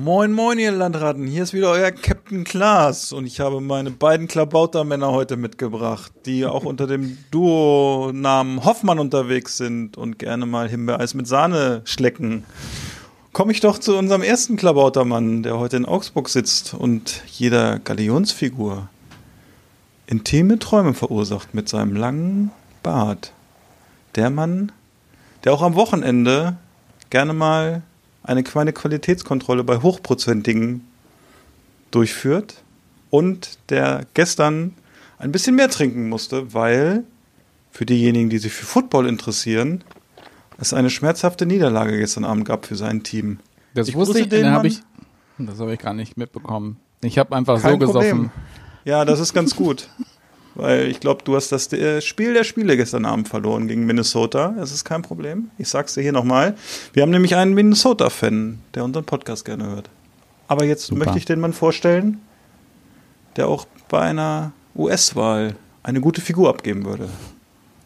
Moin, moin, ihr Landratten. Hier ist wieder euer Captain Klaas und ich habe meine beiden Klabautermänner heute mitgebracht, die auch unter dem Duo-Namen Hoffmann unterwegs sind und gerne mal Himbeereis mit Sahne schlecken. Komme ich doch zu unserem ersten Klabautermann, der heute in Augsburg sitzt und jeder Galionsfigur intime Träume verursacht mit seinem langen Bart. Der Mann, der auch am Wochenende gerne mal eine kleine Qualitätskontrolle bei Hochprozentigen durchführt und der gestern ein bisschen mehr trinken musste, weil für diejenigen, die sich für Football interessieren, es eine schmerzhafte Niederlage gestern Abend gab für sein Team. Das Ich wusste ich, den habe ich. Das habe ich gar nicht mitbekommen. Ich habe einfach Kein so gesoffen. Problem. Ja, das ist ganz gut. Weil ich glaube, du hast das äh, Spiel der Spiele gestern Abend verloren gegen Minnesota. Das ist kein Problem. Ich sag's dir hier nochmal. Wir haben nämlich einen Minnesota-Fan, der unseren Podcast gerne hört. Aber jetzt Super. möchte ich den Mann vorstellen, der auch bei einer US-Wahl eine gute Figur abgeben würde.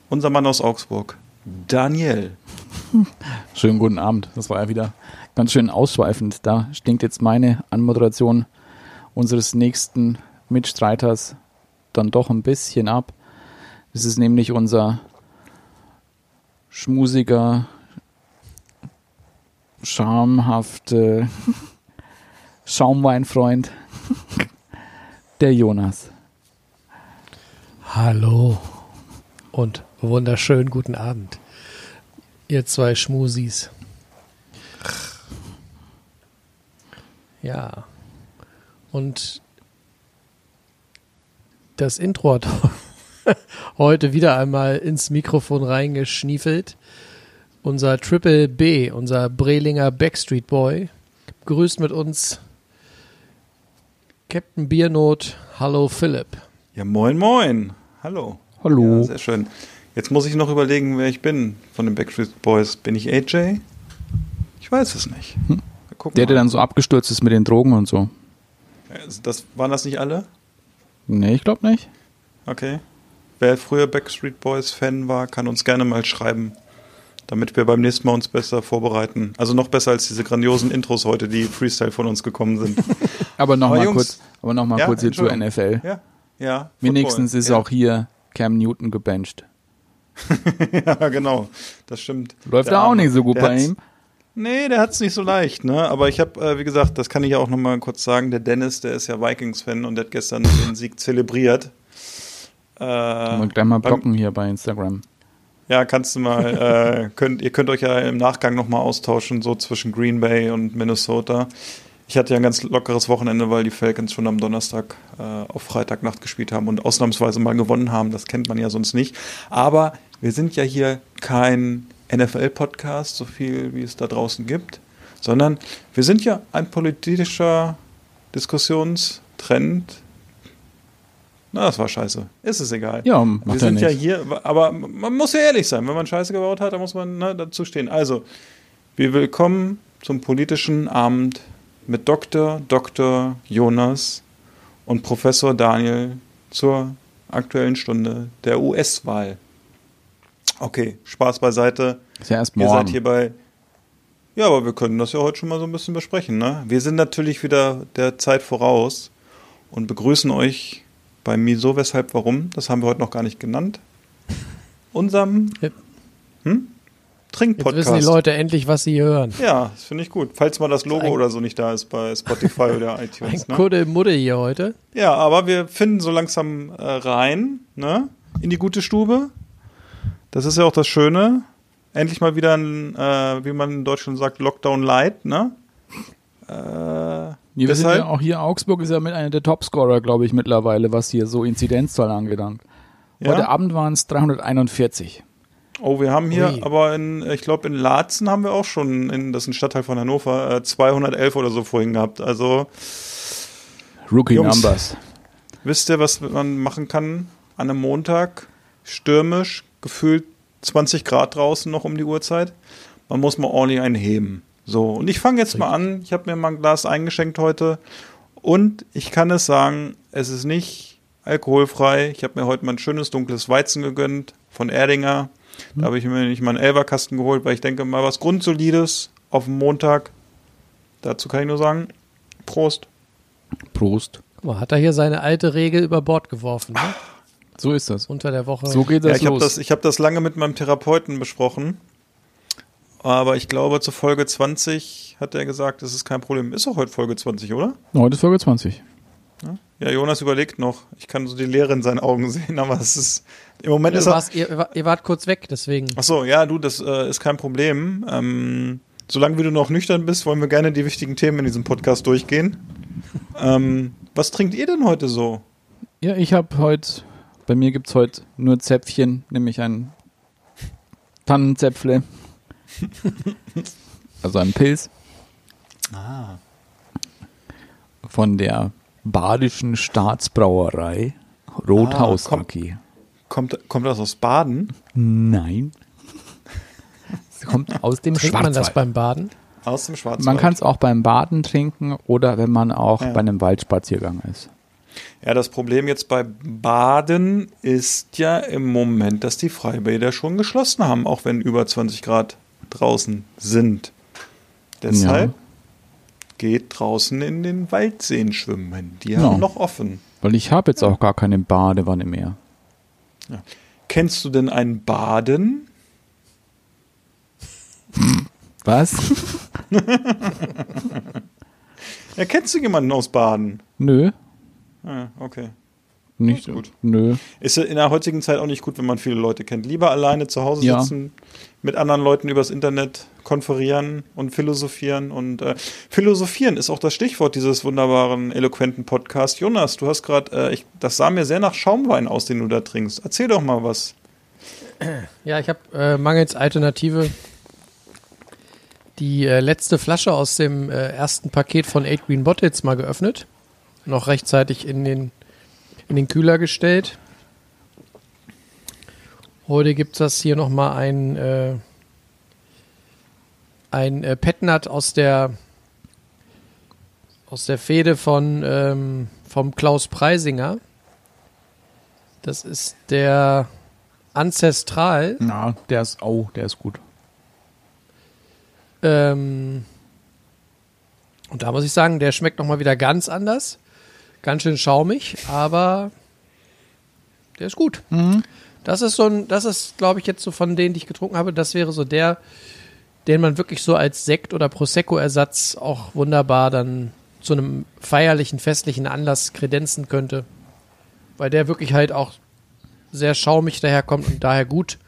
Unser Mann aus Augsburg, Daniel. Schönen guten Abend. Das war ja wieder ganz schön ausschweifend. Da stinkt jetzt meine Anmoderation unseres nächsten Mitstreiters dann doch ein bisschen ab. Es ist nämlich unser schmusiger, schamhafte Schaumweinfreund, der Jonas. Hallo und wunderschönen guten Abend, ihr zwei Schmusis. Ja, und das Intro hat heute wieder einmal ins Mikrofon reingeschniefelt. Unser Triple B, unser Brelinger Backstreet Boy, grüßt mit uns Captain Biernot. Hallo Philipp. Ja, moin, moin. Hallo. Hallo. Ja, sehr schön. Jetzt muss ich noch überlegen, wer ich bin von den Backstreet Boys. Bin ich AJ? Ich weiß es nicht. Gucken Der, der dann so abgestürzt ist mit den Drogen und so. Das, waren das nicht alle? Nee, ich glaube nicht. Okay. Wer früher Backstreet Boys Fan war, kann uns gerne mal schreiben, damit wir beim nächsten Mal uns besser vorbereiten. Also noch besser als diese grandiosen Intros heute, die Freestyle von uns gekommen sind. Aber nochmal kurz, aber noch mal Ja, kurz hier zur. NFL. ja, ja. Wenigstens ist ja. auch hier Cam Newton gebencht. Ja, genau. Das stimmt. Läuft da auch nicht so gut Der bei ihm. Nee, der hat's nicht so leicht, ne? Aber ich habe, äh, wie gesagt, das kann ich ja auch noch mal kurz sagen. Der Dennis, der ist ja Vikings-Fan und der hat gestern den Sieg zelebriert. Äh, Mal gleich mal beim- blocken hier bei Instagram. Ja, kannst du mal, äh, könnt, ihr könnt euch ja im Nachgang nochmal austauschen, so zwischen Green Bay und Minnesota. Ich hatte ja ein ganz lockeres Wochenende, weil die Falcons schon am Donnerstag äh, auf Freitagnacht gespielt haben und ausnahmsweise mal gewonnen haben. Das kennt man ja sonst nicht. Aber wir sind ja hier kein NFL-Podcast, so viel wie es da draußen gibt, sondern wir sind ja ein politischer Diskussionstrend. Na, das war scheiße. Ist es egal. Ja, Wir macht ja sind ja nichts. hier, aber man muss ja ehrlich sein, wenn man Scheiße gebaut hat, dann muss man ne, dazu stehen. Also, wir willkommen zum politischen Abend mit Dr. Dr. Jonas und Professor Daniel zur aktuellen Stunde der US-Wahl. Okay, Spaß beiseite. Ist ja erst Ihr seid morgen. hier bei. Ja, aber wir können das ja heute schon mal so ein bisschen besprechen, ne? Wir sind natürlich wieder der Zeit voraus und begrüßen euch bei Miso, weshalb, warum. Das haben wir heute noch gar nicht genannt. Unserem Jetzt- hm? Jetzt Trinkpodcast. wissen die Leute endlich, was sie hören. Ja, das finde ich gut. Falls mal das Logo Ein- oder so nicht da ist bei Spotify oder Ein iTunes. Ne? Kuddelmuddel hier heute. Ja, aber wir finden so langsam äh, rein, ne? In die gute Stube. Das ist ja auch das Schöne. Endlich mal wieder ein, äh, wie man in Deutschland sagt, Lockdown Light, ne? Äh, wir deshalb- ja auch hier, Augsburg ist ja mit einer der Topscorer, glaube ich, mittlerweile, was hier so Inzidenzzahl angelangt. Ja? Heute Abend waren es 341. Oh, wir haben hier, Ui. aber in, ich glaube, in Laatzen haben wir auch schon, in, das ist ein Stadtteil von Hannover, äh, 211 oder so vorhin gehabt. Also Rookie Jungs. Numbers. wisst ihr, was man machen kann an einem Montag? Stürmisch, gefühlt 20 Grad draußen noch um die Uhrzeit. Man muss mal ordentlich einen heben. So, und ich fange jetzt mal an. Ich habe mir mal ein Glas eingeschenkt heute. Und ich kann es sagen, es ist nicht alkoholfrei. Ich habe mir heute mal ein schönes dunkles Weizen gegönnt von Erdinger. Da habe ich mir nicht mal einen Elberkasten geholt, weil ich denke mal was Grundsolides auf dem Montag. Dazu kann ich nur sagen, Prost. Prost. Guck mal, hat er hier seine alte Regel über Bord geworfen, ne? So ist das. Unter der Woche. So geht Ja, das ich habe los. das, ich hab das lange mit meinem Therapeuten besprochen. Aber ich glaube, zur Folge 20 hat er gesagt, das ist kein Problem. Ist auch heute Folge 20, oder? Heute ist Folge 20. Ja, Jonas überlegt noch. Ich kann so die Leere in seinen Augen sehen, aber es ist. Im Moment Ja, ist er. warst, ihr, ihr wart kurz weg, deswegen. Ach so, ja, du, das äh, ist kein Problem. Ähm, solange wie du noch nüchtern bist, wollen wir gerne die wichtigen Themen in diesem Podcast durchgehen. ähm, was trinkt ihr denn heute so? Ja, ich habe heute, bei mir gibt's heute nur Zäpfchen, nämlich ein Tannenzäpfle. also ein Pilz. Ah. Von der Badischen Staatsbrauerei Rothaus Ah, komm. AG. Kommt, kommt das aus Baden? Nein. Es kommt aus dem Trinkt man das Schwarzwald. beim Baden? Aus dem Schwarzwald. Man kann es auch beim Baden trinken oder wenn man auch Ja. bei einem Waldspaziergang ist. Ja, das Problem jetzt bei Baden ist ja im Moment, dass die Freibäder schon geschlossen haben, auch wenn über 20 Grad draußen sind. Deshalb Ja. geht draußen in den Waldseen schwimmen. Die Ja. haben noch offen. Weil ich habe jetzt auch gar keine Badewanne mehr. Kennst du denn ein Baden? Was? Ja, kennst du jemanden aus Baden? Nö. Ah, okay. Nicht Ist gut. Nö. Ist in der heutigen Zeit auch nicht gut, wenn man viele Leute kennt. Lieber alleine zu Hause Ja. sitzen, mit anderen Leuten übers Internet konferieren und philosophieren. Und äh, philosophieren ist auch das Stichwort dieses wunderbaren, eloquenten Podcasts. Jonas, du hast gerade, äh, das sah mir sehr nach Schaumwein aus, den du da trinkst. Erzähl doch mal was. Ja, ich habe äh, mangels Alternative die äh, letzte Flasche aus dem äh, ersten Paket von Eight Green Bottles mal geöffnet. Noch rechtzeitig in den, in den Kühler gestellt. Heute gibt es das hier nochmal ein, äh, ein äh, Petnat aus der aus der Fehde von ähm, vom Klaus Preisinger. Das ist der Ancestral. Na, der ist, oh, der ist gut. Ähm, und da muss ich sagen, der schmeckt nochmal wieder ganz anders. Ganz schön schaumig, aber der ist gut. Das ist so ein, das ist, glaube ich, jetzt so von denen, die ich getrunken habe, das wäre so der, den man wirklich so als Sekt- oder Prosecco-Ersatz auch wunderbar dann zu einem feierlichen, festlichen Anlass kredenzen könnte. Weil der wirklich halt auch sehr schaumig daherkommt und daher gut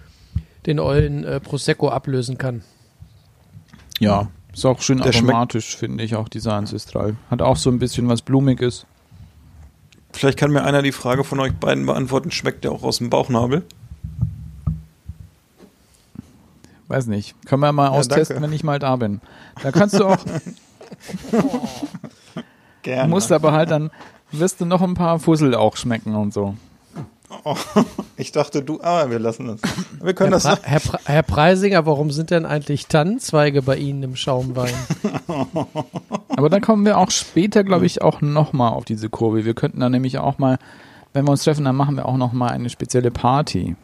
den ollen äh, Prosecco ablösen kann. Ja, ist auch schön Der aromatisch, finde ich, auch dieser Ancestral. Hat auch so ein bisschen was Blumiges. Vielleicht kann mir einer die Frage von euch beiden beantworten. Schmeckt der auch aus dem Bauchnabel? Weiß nicht. Können wir mal Ja, austesten, danke. wenn ich mal da bin. Da kannst du auch, Gerne. musst aber halt dann, wirst du noch ein paar Fussel auch schmecken und so. Ich dachte, du, aber wir lassen das. Wir können Herr, das. Pre Herr, Pre Herr Preisinger, warum sind denn eigentlich Tannenzweige bei Ihnen im Schaumwein? Aber da kommen wir auch später, glaube ich, auch nochmal auf diese Kurve. Wir könnten dann nämlich auch mal, wenn wir uns treffen, dann machen wir auch nochmal eine spezielle Party.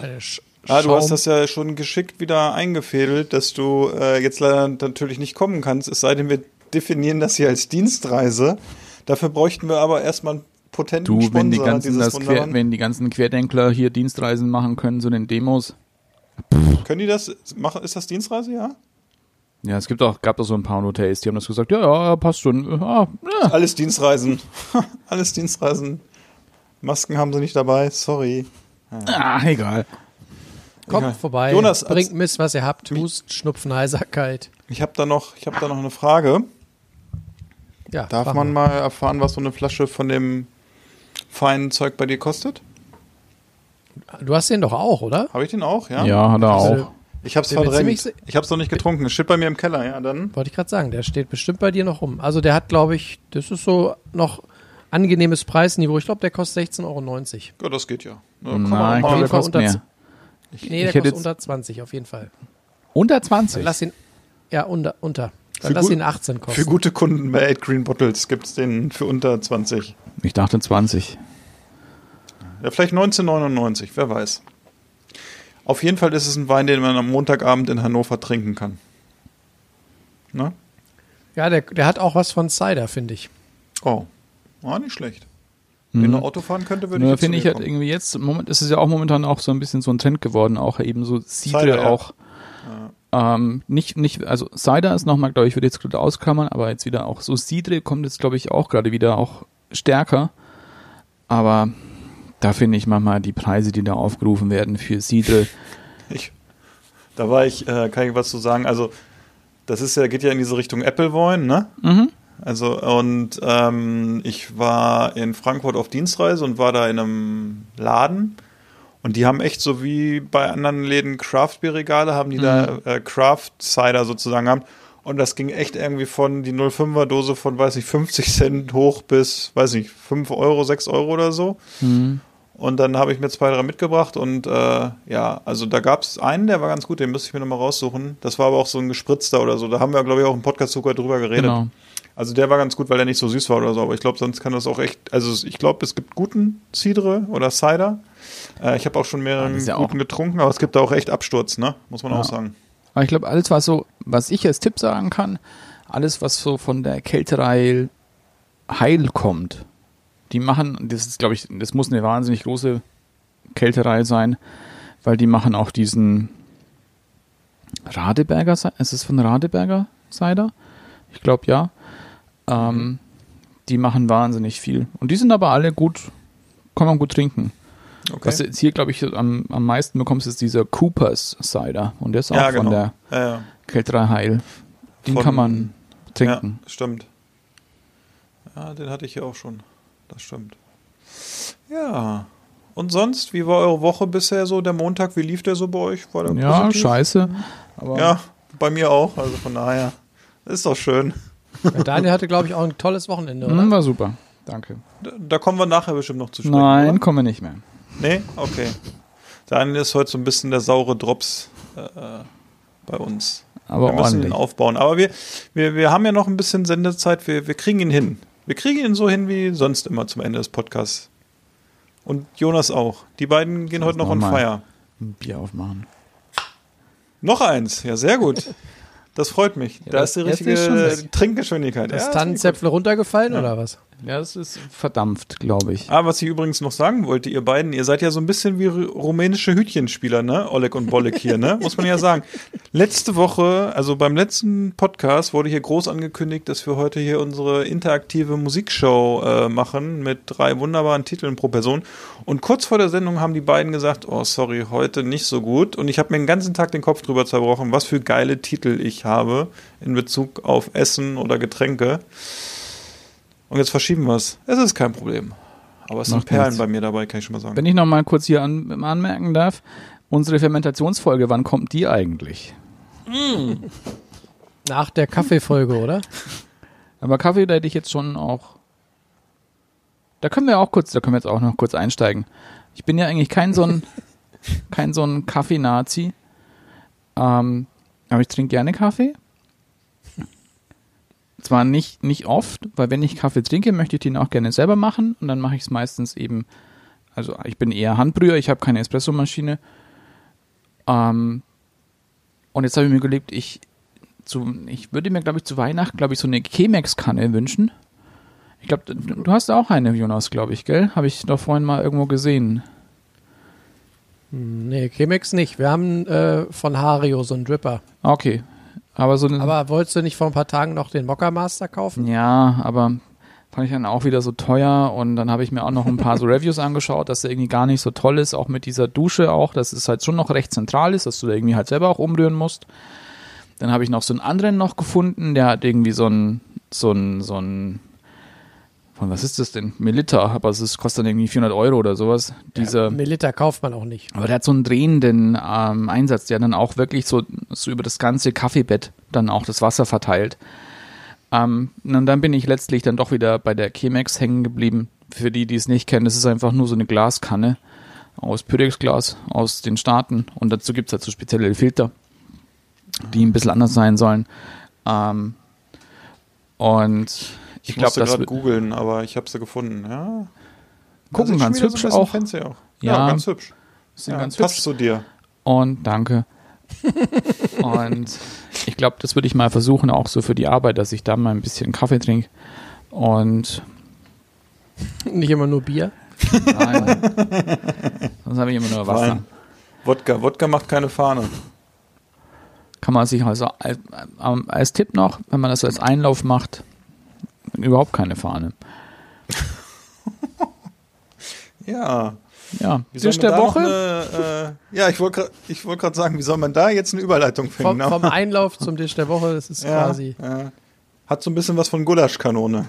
Eine Sch Ah, du hast das ja schon geschickt wieder eingefädelt, dass du äh, jetzt leider natürlich nicht kommen kannst, es sei denn, wir definieren das hier als Dienstreise. Dafür bräuchten wir aber erstmal einen potenten Du, Sponsor wenn die ganzen, dieses das Quer, wenn die ganzen Querdenkler hier Dienstreisen machen können, so den Demos. Können die das machen? Ist das Dienstreise, ja? Ja, es gibt auch, gab doch so ein paar Hotels, die haben das gesagt, ja, ja, passt schon. Ah, ja. Alles Dienstreisen. Alles Dienstreisen. Masken haben sie nicht dabei, sorry. Ah, egal. Kommt Egal. vorbei, Jonas, bringt Mist, was ihr habt. Hust, Schnupfen, Heiserkeit. Ich habe da noch, ich habe da noch eine Frage. Ja, Darf man mal. mal erfahren, was so eine Flasche von dem feinen Zeug bei dir kostet? Du hast den doch auch, oder? Habe ich den auch, ja? Ja, hat er Also, auch. Ich hab's verdrängt. ziemlich Ich hab's noch nicht getrunken. Es steht bei mir im Keller, ja, dann. Wollte ich gerade sagen, der steht bestimmt bei dir noch rum. Also der hat, glaube ich, das ist so noch angenehmes Preisniveau. Ich glaube, der kostet 16,90 Euro. Ja, das geht ja. Nein, der jeden Fall unter mehr. Nee, der kostet jetzt- unter 20 auf jeden Fall. Unter Dann 20. lass ihn, ja, unter, unter. Dann Für lass ihn 18 kosten. Für gute Kunden bei 8 Green Bottles gibt's den für unter 20. Ich dachte 20. Ja, vielleicht 1999, wer weiß. Auf jeden Fall ist es ein Wein, den man am Montagabend in Hannover trinken kann. Ne? Ja, der, der hat auch was von Cider, finde ich. Oh, ah, nicht schlecht. Wenn er Auto fahren könnte, würde ich finde ich halt irgendwie jetzt, Moment ist es ja auch momentan auch so ein bisschen so ein Trend geworden, auch eben so Cider Cider, ja. Ähm, nicht, nicht, also Cider ist nochmal, glaube ich, würde jetzt gerade ausklammern, aber jetzt wieder auch so Cidre kommt jetzt, glaube ich, auch gerade wieder auch stärker. Aber da finde ich manchmal die Preise, die da aufgerufen werden für Cidre, Ich, da war ich, äh, kann ich was zu sagen. Also, das ist ja, geht ja in diese Richtung Appleboyne, ne? Mhm. Also, und ähm, ich war in Frankfurt auf Dienstreise und war da in einem Laden. Und die haben echt so wie bei anderen Läden Craft-Bier-Regale, haben die da äh, Craft-Cider sozusagen haben. Und das ging echt irgendwie von die 05er Dose von, weiß ich, 50 Cent hoch bis, weiß ich, 5 Euro, 6 Euro oder so. Und dann habe ich mir zwei, drei mitgebracht und äh, ja, also da gab es einen, der war ganz gut, den müsste ich mir nochmal raussuchen. Das war aber auch so ein gespritzter oder so. Da haben wir, glaube ich, auch im Podcast sogar drüber geredet. Genau. Also der war ganz gut, weil der nicht so süß war oder so. Aber ich glaube, sonst kann das auch echt. Also ich glaube, es gibt guten Cidre oder Cider. Äh, ich habe auch schon mehrere ja guten auch- getrunken, aber es gibt da auch echt Absturz, ne? Muss man Ja. auch sagen. Aber ich glaube, alles, was so, was ich als Tipp sagen kann, alles, was so von der Kälterei Heil kommt, die machen, das ist, glaube ich, das muss eine wahnsinnig große Kälterei sein, weil die machen auch diesen Radeberger, ist es von Radeberger Cider? Ich glaube ja. Ähm, die machen wahnsinnig viel. Und die sind aber alle gut, kann man gut trinken. Okay. Was du jetzt hier, glaube ich, am, am meisten bekommst, ist dieser Coopers Cider. Und der ist auch ja, von genau. der ja, ja. Kälterei Heil. Den Von- kann man trinken. Ja, stimmt. Ja, den hatte ich hier auch schon. Das stimmt. Ja. Und sonst, wie war eure Woche bisher so? Der Montag, wie lief der so bei euch? War der Ja, positiv? scheiße. Aber Ja, bei mir auch. Also von daher. Ist doch schön. Ja, Daniel hatte, glaube ich, auch ein tolles Wochenende, oder? hm, war super. Danke. Da, da kommen wir nachher bestimmt noch zu sprechen. Nein, Oder? kommen wir nicht mehr. Nee? Okay. Daniel ist heute so ein bisschen der saure Drops äh, bei uns. Aber wir müssen ihn ordentlich. aufbauen. Aber wir, wir, wir haben ja noch ein bisschen Sendezeit. Wir, wir kriegen ihn hin. Wir kriegen ihn so hin wie sonst immer zum Ende des Podcasts. Und Jonas auch. Die beiden gehen Lass heute noch noch on fire. Ein Bier aufmachen. Noch eins. Ja, sehr gut. Das freut mich. da das ist die richtige ist Trinkgeschwindigkeit. Das Ja, Tannenzäpfle runtergefallen, oder was? Ja, das ist verdampft, glaube ich. Ah, was ich übrigens noch sagen wollte, ihr beiden, ihr seid ja so ein bisschen wie ru- rumänische Hütchenspieler, ne? Oleg und Bolek hier, ne? Muss man ja sagen. Letzte Woche, also beim letzten Podcast wurde hier groß angekündigt, dass wir heute hier unsere interaktive Musikshow äh, machen mit drei wunderbaren Titeln pro Person. Und kurz vor der Sendung haben die beiden gesagt, oh sorry, heute nicht so gut. Und ich habe mir den ganzen Tag den Kopf drüber zerbrochen, was für geile Titel ich habe in Bezug auf Essen oder Getränke. Und jetzt verschieben wir es. Es ist kein Problem. Aber es sind Macht Perlen nichts. bei mir dabei, kann ich schon mal sagen. Wenn ich noch mal kurz hier an, anmerken darf, unsere Fermentationsfolge, wann kommt die eigentlich? Nach der Kaffeefolge, oder? Aber Kaffee, da hätte ich jetzt schon auch. Da können wir auch kurz, da können wir jetzt auch noch kurz einsteigen. Ich bin ja eigentlich kein so ein, kein so ein Kaffee-Nazi. Ähm, aber ich trinke gerne Kaffee. Zwar nicht, nicht oft, weil wenn ich Kaffee trinke, möchte ich den auch gerne selber machen und dann mache ich es meistens eben, also ich bin eher Handbrüher, ich habe keine Espressomaschine. Ähm, und jetzt habe ich mir überlegt, ich, zu, ich würde mir, glaube ich, zu Weihnachten, glaube ich, so eine Chemex-Kanne wünschen. Ich glaube, du du hast auch eine, Jonas, glaube ich, gell? Habe ich doch vorhin mal irgendwo gesehen. Nee, Chemex nicht. Wir haben äh, von Hario so einen Dripper. Ah, Okay. Aber so. Aber wolltest du nicht vor ein paar Tagen noch den Mokka Master kaufen? ja, aber fand ich dann auch wieder so teuer und dann habe ich mir auch noch ein paar so Reviews angeschaut, dass der irgendwie gar nicht so toll ist, auch mit dieser Dusche auch, dass es halt schon noch recht zentral ist, dass du da irgendwie halt selber auch umrühren musst. Dann habe ich noch so einen anderen noch gefunden, der hat irgendwie so ein, so ein, so ein, von was ist das denn? Melitta, aber es ist, kostet dann irgendwie 400 Euro oder sowas. Dieser, Melita kauft man auch nicht. aber der hat so einen drehenden ähm, Einsatz, der dann auch wirklich so, so über das ganze Kaffeebett dann auch das Wasser verteilt. Ähm, und dann bin ich letztlich dann doch wieder bei der Chemex hängen geblieben. Für die, die es nicht kennen, das ist einfach nur so eine Glaskanne aus Pyrex-Glas aus den Staaten und dazu gibt es halt so spezielle Filter, die ein bisschen anders sein sollen. Ähm, und ich Ich glaube, musste das gerade wird- googeln, aber ich habe sie gefunden. Ja. gucken Also ganz hübsch so auch. Fancy auch. Ja, Ja, ganz hübsch. Ja, ganz passt hübsch. zu dir. Und danke. und ich glaube, das würde ich mal versuchen, auch so für die Arbeit, dass ich da mal ein bisschen Kaffee trinke. Und Nicht immer nur Bier. nein, sonst habe ich immer nur Wasser. Wein. Wodka. Wodka macht keine Fahne. Kann man sich also als, als Tipp noch, wenn man das als Einlauf macht, überhaupt keine Fahne. Ja. Ja, Wie soll Tisch man der Woche. Eine, äh, ja, ich wollte gerade ich wollt grad sagen, wie soll man da jetzt eine Überleitung finden? Vom, vom Einlauf zum Tisch der Woche, das ist ja, quasi ja. Hat so ein bisschen was von Gulaschkanone.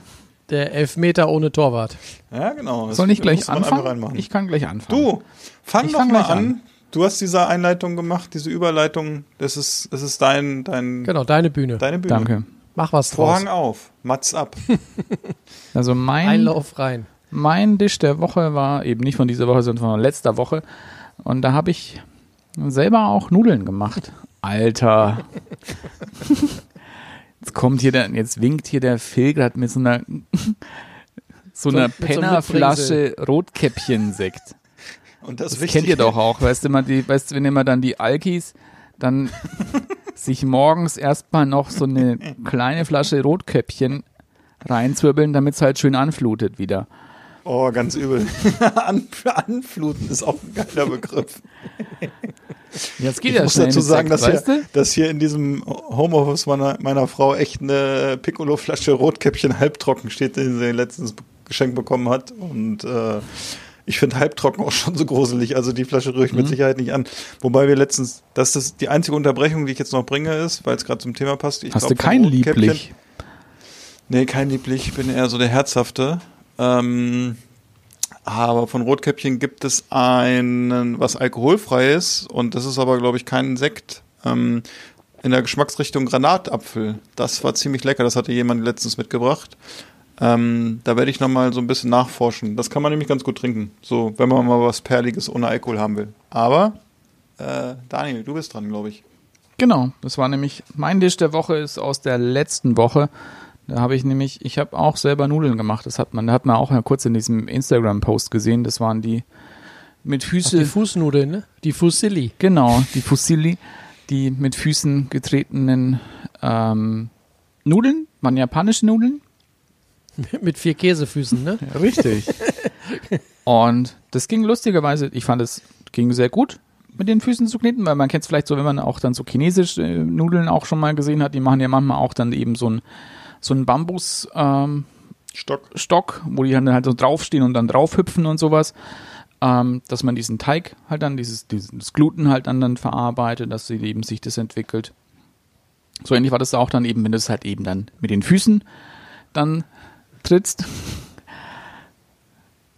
der Elfmeter ohne Torwart. Ja, genau. Das Soll ich gleich anfangen? Ich kann gleich anfangen. Du, fang Ich doch fang mal an. an. Du hast diese Einleitung gemacht, diese Überleitung. Das ist, das ist dein, dein, Genau, deine Bühne. deine Bühne. Danke. Mach was draus. Vorhang auf, Matz ab. Also mein, Einlauf rein. mein Tisch der Woche war eben nicht von dieser Woche, sondern von letzter Woche. Und da habe ich selber auch Nudeln gemacht. Alter. Jetzt kommt hier der, jetzt winkt hier der Phil gerade mit so einer so einer so Pennerflasche Rotkäppchen-Sekt. Und das, Das kennt ihr doch auch, weißt du, immer die, weißt du, wenn immer dann die Alkis dann sich morgens erstmal noch so eine kleine Flasche Rotkäppchen reinzwirbeln, damit es halt schön anflutet wieder. Oh, ganz übel. An, anfluten ist auch ein geiler Begriff. Jetzt geht Ich ja muss dazu sagen, dass hier, du? dass hier in diesem Homeoffice meiner, meiner Frau echt eine Piccolo-Flasche Rotkäppchen halbtrocken steht, die sie letztens geschenkt bekommen hat. Und äh, ich finde halbtrocken auch schon so gruselig. Also die Flasche rühre ich Mhm. mit Sicherheit nicht an. Wobei wir letztens, das ist die einzige Unterbrechung, die ich jetzt noch bringe, ist, weil es gerade zum Thema passt. Ich Hast glaub, du kein Lieblich? Nee, kein Lieblich. Ich bin eher so der Herzhafte. Ähm, aber von Rotkäppchen gibt es einen, was alkoholfrei ist. Und das ist aber, glaube ich, kein Sekt. Ähm, in der Geschmacksrichtung Granatapfel. Das war ziemlich lecker. Das hatte jemand letztens mitgebracht. Ähm, da werde ich nochmal so ein bisschen nachforschen. Das kann man nämlich ganz gut trinken. So, wenn man mal was Perliges ohne Alkohol haben will. Aber, äh, Daniel, du bist dran, glaube ich. Genau, das war nämlich, mein Tisch der Woche ist aus der letzten Woche. Da habe ich nämlich, ich habe auch selber Nudeln gemacht. Das hat man, da hat man auch mal kurz in diesem Instagram-Post gesehen. Das waren die mit Ach, Füße. die Fußnudeln, ne? Die Fusilli. Genau, die Fusilli, die mit Füßen getretenen ähm, Nudeln, waren japanische Nudeln. Mit vier Käsefüßen, ne? Richtig. Und das ging lustigerweise, ich fand es ging sehr gut mit den Füßen zu kneten, weil man kennt es vielleicht so, wenn man auch dann so chinesische äh, Nudeln auch schon mal gesehen hat, die machen ja manchmal auch dann eben so ein so ein Bambus ähm, Stock. Stock, wo die dann halt so draufstehen und dann draufhüpfen und sowas, ähm, dass man diesen Teig halt dann, dieses, dieses Gluten halt dann, dann verarbeitet, dass sie eben sich das entwickelt. So ähnlich war das auch dann eben, wenn du es halt eben dann mit den Füßen dann trittst.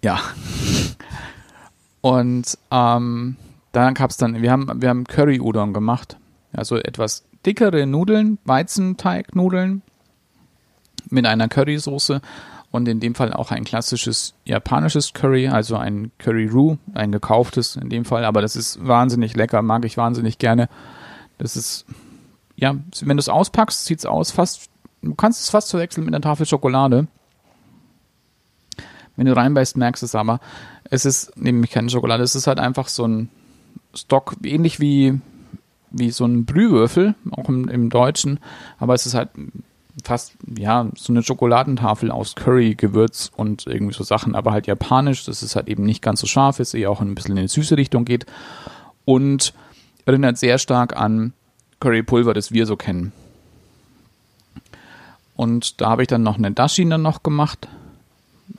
Ja. Und ähm, dann gab es dann, wir haben, wir haben Curry-Udon gemacht. Also etwas dickere Nudeln, Weizenteignudeln mit einer Currysoße und in dem Fall auch ein klassisches japanisches Curry, also ein Curry Roux, ein gekauftes in dem Fall, aber das ist wahnsinnig lecker, mag ich wahnsinnig gerne. Das ist, ja, wenn du es auspackst, sieht es aus fast, du kannst es fast verwechseln mit einer Tafel Schokolade. Wenn du reinbeißt, merkst du es aber. Es ist nämlich keine Schokolade, es ist halt einfach so ein Stock, ähnlich wie, wie so ein Brühwürfel, auch im, im Deutschen, aber es ist halt fast, ja, so eine Schokoladentafel aus Curry, Gewürz und irgendwie so Sachen, aber halt japanisch, dass es halt eben nicht ganz so scharf ist, eher auch ein bisschen in eine süße Richtung geht und erinnert sehr stark an Currypulver, das wir so kennen. Und da habe ich dann noch eine Dashi dann noch gemacht.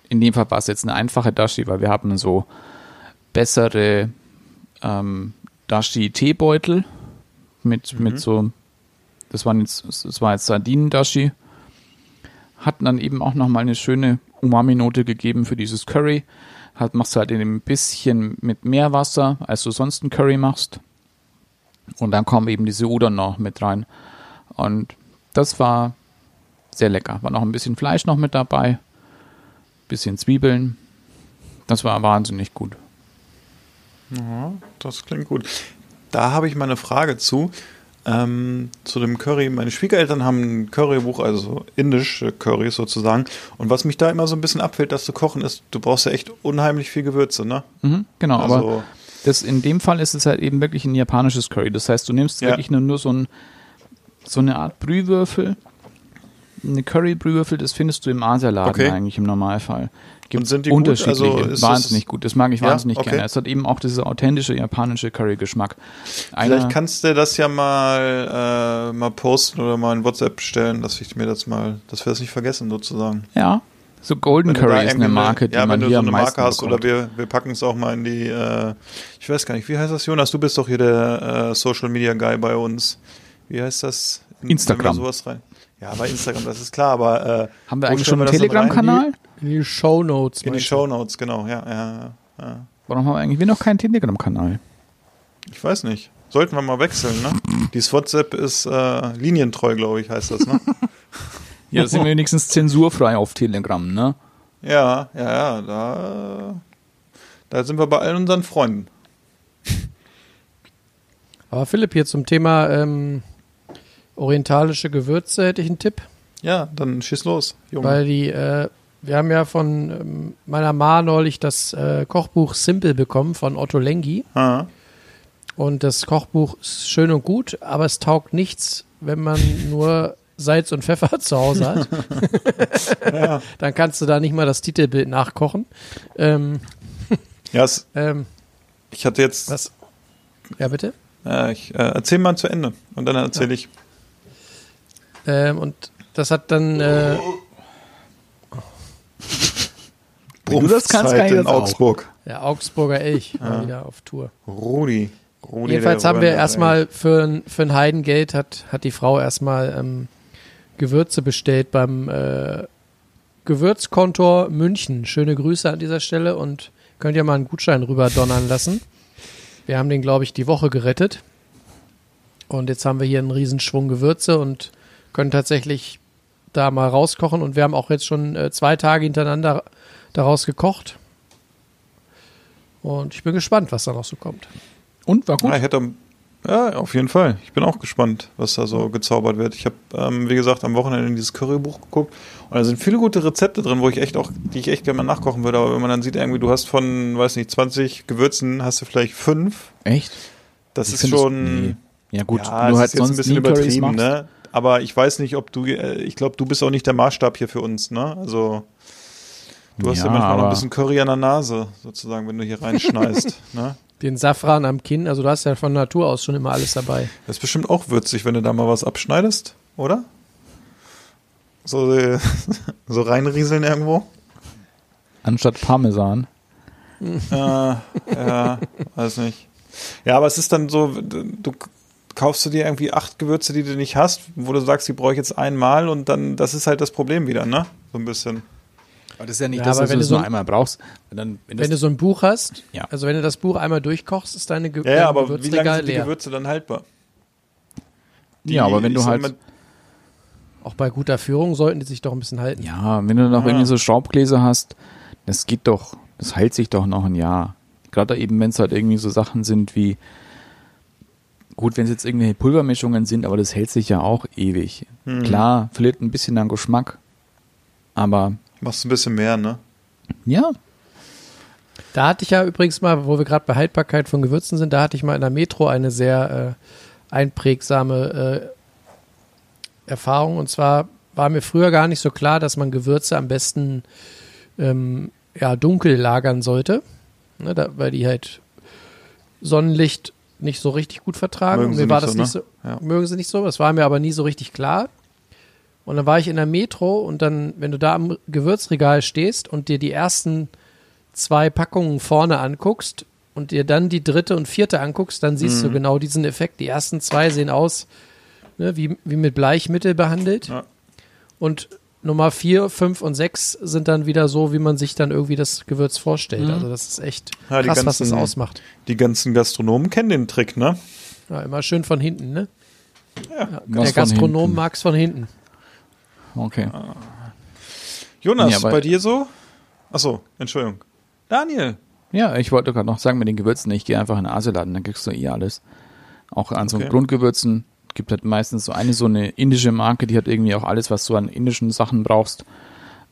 In dem Fall war es jetzt eine einfache Dashi, weil wir haben so bessere ähm, Dashi-Teebeutel mit, mit so, das waren jetzt, das war jetzt Sardinen-Dashi. hat dann eben auch nochmal eine schöne Umami-Note gegeben für dieses Curry. Hat, machst du halt in ein bisschen mit mehr Wasser, als du sonst ein Curry machst. Und dann kommen eben diese Udon noch mit rein. Und das war sehr lecker. War noch ein bisschen Fleisch noch mit dabei. Bisschen Zwiebeln. Das war wahnsinnig gut. Ja, das klingt gut. Da habe ich mal eine Frage zu. Ähm, zu dem Curry. Meine Schwiegereltern haben ein Currybuch, also so indische Currys sozusagen. Und was mich da immer so ein bisschen abfällt, das zu kochen, ist, du brauchst ja echt unheimlich viel Gewürze, ne? Mhm, genau, aber Also, das, in dem Fall ist es halt eben wirklich ein japanisches Curry. Das heißt, du nimmst Ja. wirklich nur, nur so, ein, so eine Art Brühwürfel. Eine Curry-Brühwürfel, das findest du im Asialaden Okay. eigentlich im Normalfall. Gibt Und sind die gut? unterschiedliche, Also ist wahnsinnig gut. Das mag ich Ja? wahnsinnig Okay. gerne. Es hat eben auch dieser authentische japanische Curry-Geschmack. Vielleicht kannst du das ja mal, äh, mal posten oder mal in WhatsApp stellen, dass ich mir das mal, dass wir das nicht vergessen sozusagen. Ja, so Golden Curry ist eine Marke, die ja, man wenn du hier so eine Marke hast bekommt. oder wir, wir packen es auch mal in die, äh, ich weiß gar nicht, wie heißt das, Jonas? Du bist doch hier der äh, Social Media Guy bei uns. Wie heißt das? In- Instagram. Sowas rein. Ja, bei Instagram, das ist klar, aber äh, Haben wir eigentlich schon einen das? Telegram-Kanal? In die Shownotes. In die? Show Notes, genau, ja, ja, ja. Warum haben wir eigentlich wir noch keinen Telegram-Kanal? Ich weiß nicht. Sollten wir mal wechseln, ne? Dieses WhatsApp ist äh, linientreu, glaube ich, heißt das, ne? Ja, da sind wir wenigstens zensurfrei auf Telegram, ne? ja, ja, ja, da, da sind wir bei all unseren Freunden. Aber Philipp, hier zum Thema ähm, orientalische Gewürze hätte ich einen Tipp. Ja, dann schieß los, Junge. Weil die, äh, wir haben ja von ähm, meiner Ma neulich das äh, Kochbuch Simple bekommen von Otto Lengi. ah, Und das Kochbuch ist schön und gut, aber es taugt nichts, wenn man nur Salz und Pfeffer zu Hause hat. Dann kannst du da nicht mal das Titelbild nachkochen. Ähm, ja, es, ähm, ich hatte jetzt, was? Ja, bitte? äh, ich äh, erzähl mal zu Ende und dann erzähle ich. Ähm, und das hat dann, äh, Wenn du das kannst, kann ich in das auch. Augsburg. der Augsburger Elch war wieder auf Tour. Rudi. Rudi Jedenfalls haben wir erstmal für, ein- für ein Heidengeld hat, hat die Frau erstmal ähm, Gewürze bestellt beim äh, Gewürzkontor München. Schöne Grüße an dieser Stelle und könnt ihr mal einen Gutschein rüber donnern lassen. Wir haben den, glaube ich, die Woche gerettet. Und jetzt haben wir hier einen Riesenschwung Gewürze und können tatsächlich da mal rauskochen. Und wir haben auch jetzt schon äh, zwei Tage hintereinander daraus gekocht. Und ich bin gespannt, was da noch so kommt. Und war gut. Ja, ich hätte, ja, auf jeden Fall. Ich bin auch gespannt, was da so gezaubert wird. Ich habe, ähm, wie gesagt, am Wochenende in dieses Currybuch geguckt und da sind viele gute Rezepte drin, wo ich echt auch, die ich echt gerne mal nachkochen würde. Aber wenn man dann sieht, irgendwie, du hast von, weiß nicht, 20 Gewürzen, hast du vielleicht fünf. Echt? Das Ich ist find das- schon. nee. Ja gut, ja, du halt ist jetzt ein sonst bisschen nie Currys übertrieben, machst. ne? Aber ich weiß nicht, ob du, äh, ich glaube, du bist auch nicht der Maßstab hier für uns, ne? Also, du hast ja, Ja, manchmal noch ein bisschen Curry an der Nase, sozusagen, wenn du hier reinschneist, ne? Den Safran am Kinn, also du hast ja von Natur aus schon immer alles dabei. Das ist bestimmt auch würzig, wenn du da mal was abschneidest, oder? So, äh, so reinrieseln irgendwo? Anstatt Parmesan. äh, ja, weiß nicht. Ja, aber es ist dann so, du kaufst du dir irgendwie acht Gewürze, die du nicht hast, wo du sagst, die brauche ich jetzt einmal und dann, das ist halt das Problem wieder, ne? So ein bisschen. Aber das ist ja nicht, Ja, dass aber du wenn es du nur so- einmal brauchst. Wenn, dann, wenn, Wenn du so ein Buch hast, Ja. also wenn du das Buch einmal durchkochst, ist deine Ge Ja, ja, aber wie lange sind die leer. Gewürze dann haltbar? ja, aber wenn du halt, mal, Auch bei guter Führung sollten die sich doch ein bisschen halten. ja, wenn du noch Ah. irgendwie so Schraubgläser hast, das geht doch, das hält sich doch noch ein Jahr. Gerade eben, wenn es halt irgendwie so Sachen sind wie, gut, wenn es jetzt irgendwelche Pulvermischungen sind, aber das hält sich ja auch ewig. Mhm. Klar, verliert ein bisschen an Geschmack, aber machst du ein bisschen mehr, ne? ja, Da hatte ich ja übrigens mal, wo wir gerade bei Haltbarkeit von Gewürzen sind, da hatte ich mal in der Metro eine sehr äh, einprägsame äh, Erfahrung. Und zwar war mir früher gar nicht so klar, dass man Gewürze am besten ähm, ja, dunkel lagern sollte, ne, da, weil die halt Sonnenlicht nicht so richtig gut vertragen. Mögen mir war nicht das so, nicht ne? so, Ja. mögen sie nicht so. Das war mir aber nie so richtig klar. Und dann war ich in der Metro und dann, wenn du da am Gewürzregal stehst und dir die ersten zwei Packungen vorne anguckst und dir dann die dritte und vierte anguckst, dann siehst Mhm. du genau diesen Effekt. Die ersten zwei sehen aus ne, wie, wie mit Bleichmittel behandelt. Ja. Und Nummer 4, 5 und 6 sind dann wieder so, wie man sich dann irgendwie das Gewürz vorstellt. Also das ist echt Ja, die krass, was das ganzen- ausmacht. Die ganzen Gastronomen kennen den Trick, ne? Ja, immer schön von hinten, ne? Ja, Was der Gastronom hinten? mag's von hinten. Okay. Jonas, Ja, bei dir so? Achso, Entschuldigung. Daniel. Ja, ich wollte gerade noch sagen mit den Gewürzen, ich gehe einfach in den Asialaden, dann kriegst du eh alles. Auch an so Okay. Grundgewürzen gibt halt meistens so eine so eine indische Marke, die hat irgendwie auch alles, was du an indischen Sachen brauchst.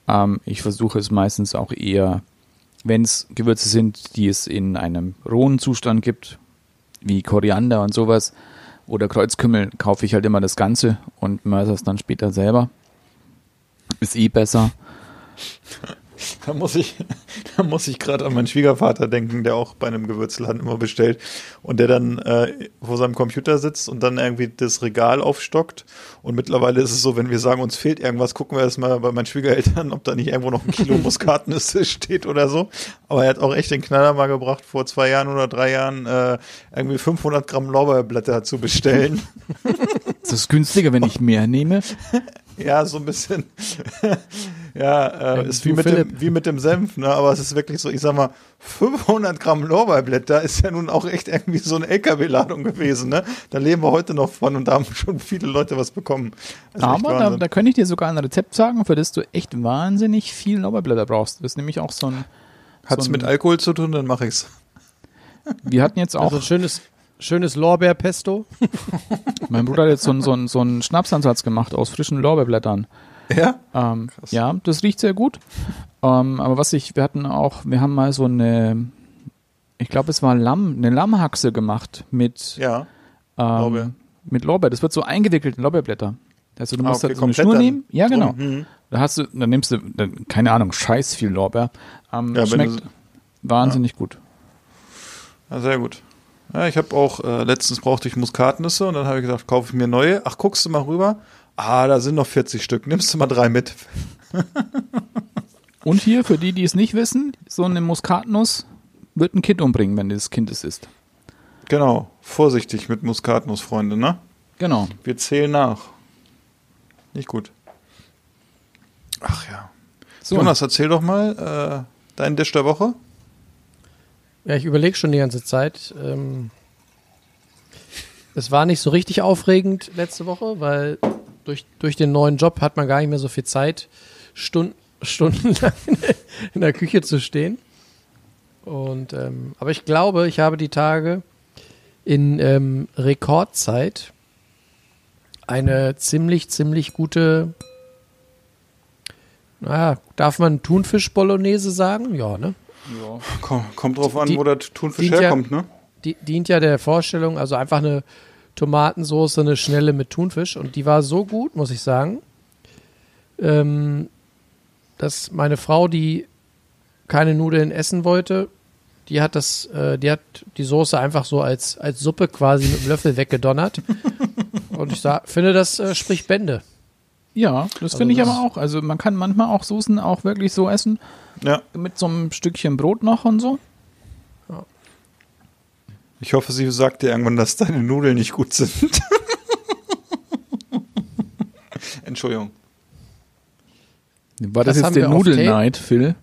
Ähm, ich versuche es meistens auch eher, wenn es Gewürze sind, die es in einem rohen Zustand gibt, wie Koriander und sowas oder Kreuzkümmel, kaufe ich halt immer das Ganze und mörse es dann später selber. Ist eh besser. Da muss ich, da muss ich gerade an meinen Schwiegervater denken, der auch bei einem Gewürzladen immer bestellt und der dann äh, vor seinem Computer sitzt und dann irgendwie das Regal aufstockt. Und mittlerweile ist es so, wenn wir sagen, uns fehlt irgendwas, gucken wir erstmal bei meinen Schwiegereltern, ob da nicht irgendwo noch ein Kilo Muskatnüsse steht oder so. Aber er hat auch echt den Knaller mal gebracht, vor zwei Jahren oder drei Jahren äh, irgendwie 500 Gramm Lorbeerblätter zu bestellen. Ist das günstiger, wenn ich mehr nehme? Ja, so ein bisschen. Ja, äh, ist wie mit, Philipp- dem, wie mit dem Senf, ne? Aber es ist wirklich so, ich sag mal, 500 Gramm Lorbeerblätter ist ja nun auch echt irgendwie so eine LKW-Ladung gewesen, ne? Da leben wir heute noch von und da haben schon viele Leute was bekommen. Echt Aber da, da könnte ich dir sogar ein Rezept sagen, für das du echt wahnsinnig viel Lorbeerblätter brauchst. Das ist nämlich auch so ein. Hat's so ein, mit Alkohol zu tun, dann mache ich's. Wir hatten jetzt auch, Also ein schönes, schönes Lorbeerpesto. mein Bruder hat jetzt so, ein- so, ein- so einen Schnapsansatz gemacht aus frischen Lorbeerblättern. Ja? Ähm, ja, das riecht sehr gut. Ähm, aber was ich, wir hatten auch, wir haben mal so eine, ich glaube, es war Lamm, eine Lammhaxe gemacht mit, Ja. ähm, Lorbeer. mit Lorbeer. Das wird so eingewickelt in Lorbeerblätter. Also du Ah, musst okay, halt so eine Schnur nehmen. Ja, genau. Mhm. Da hast du, dann nimmst du, dann, keine Ahnung, scheiß viel Lorbeer. Ähm, Ja, schmeckt wahnsinnig gut. Ja, sehr gut. Ja, ich habe auch, äh, letztens brauchte ich Muskatnüsse und dann habe ich gesagt, kaufe ich mir neue. Ach, guckst du mal rüber? Ah, da sind noch 40 Stück. Nimmst du mal drei mit. Und hier, für die, die es nicht wissen, so eine Muskatnuss wird ein Kind umbringen, wenn das Kind es isst. Genau. Vorsichtig mit Muskatnuss, Freunde, ne? Genau. Wir zählen nach. Nicht gut. Ach ja. So, Jonas, erzähl doch mal äh, deinen Dish der Woche. Ja, ich überlege schon die ganze Zeit. Ähm, es war nicht so richtig aufregend letzte Woche, weil durch, durch den neuen Job hat man gar nicht mehr so viel Zeit, Stunden, stundenlang in der Küche zu stehen. Und ähm, aber ich glaube, ich habe die Tage in ähm, Rekordzeit eine ziemlich, ziemlich gute, naja, darf man Thunfisch-Bolognese sagen? Ja, ne? Komm, kommt drauf an, Die- wo der Thunfisch dient ja- herkommt, ne? die, dient ja der Vorstellung, also einfach eine Tomatensoße, eine schnelle mit Thunfisch. Und die war so gut, muss ich sagen, ähm, dass meine Frau, die keine Nudeln essen wollte, die hat das, äh, die hat die Soße einfach so als, als Suppe quasi mit dem Löffel weggedonnert. Und ich sa- finde, das äh, spricht Bände. ja, das Also finde ich das- aber auch. Also man kann manchmal auch Soßen auch wirklich so essen, Ja. mit so einem Stückchen Brot noch und so. Ich hoffe, sie sagt dir irgendwann, dass deine Nudeln nicht gut sind. Entschuldigung. War das, Das jetzt der Nudelneid, Phil?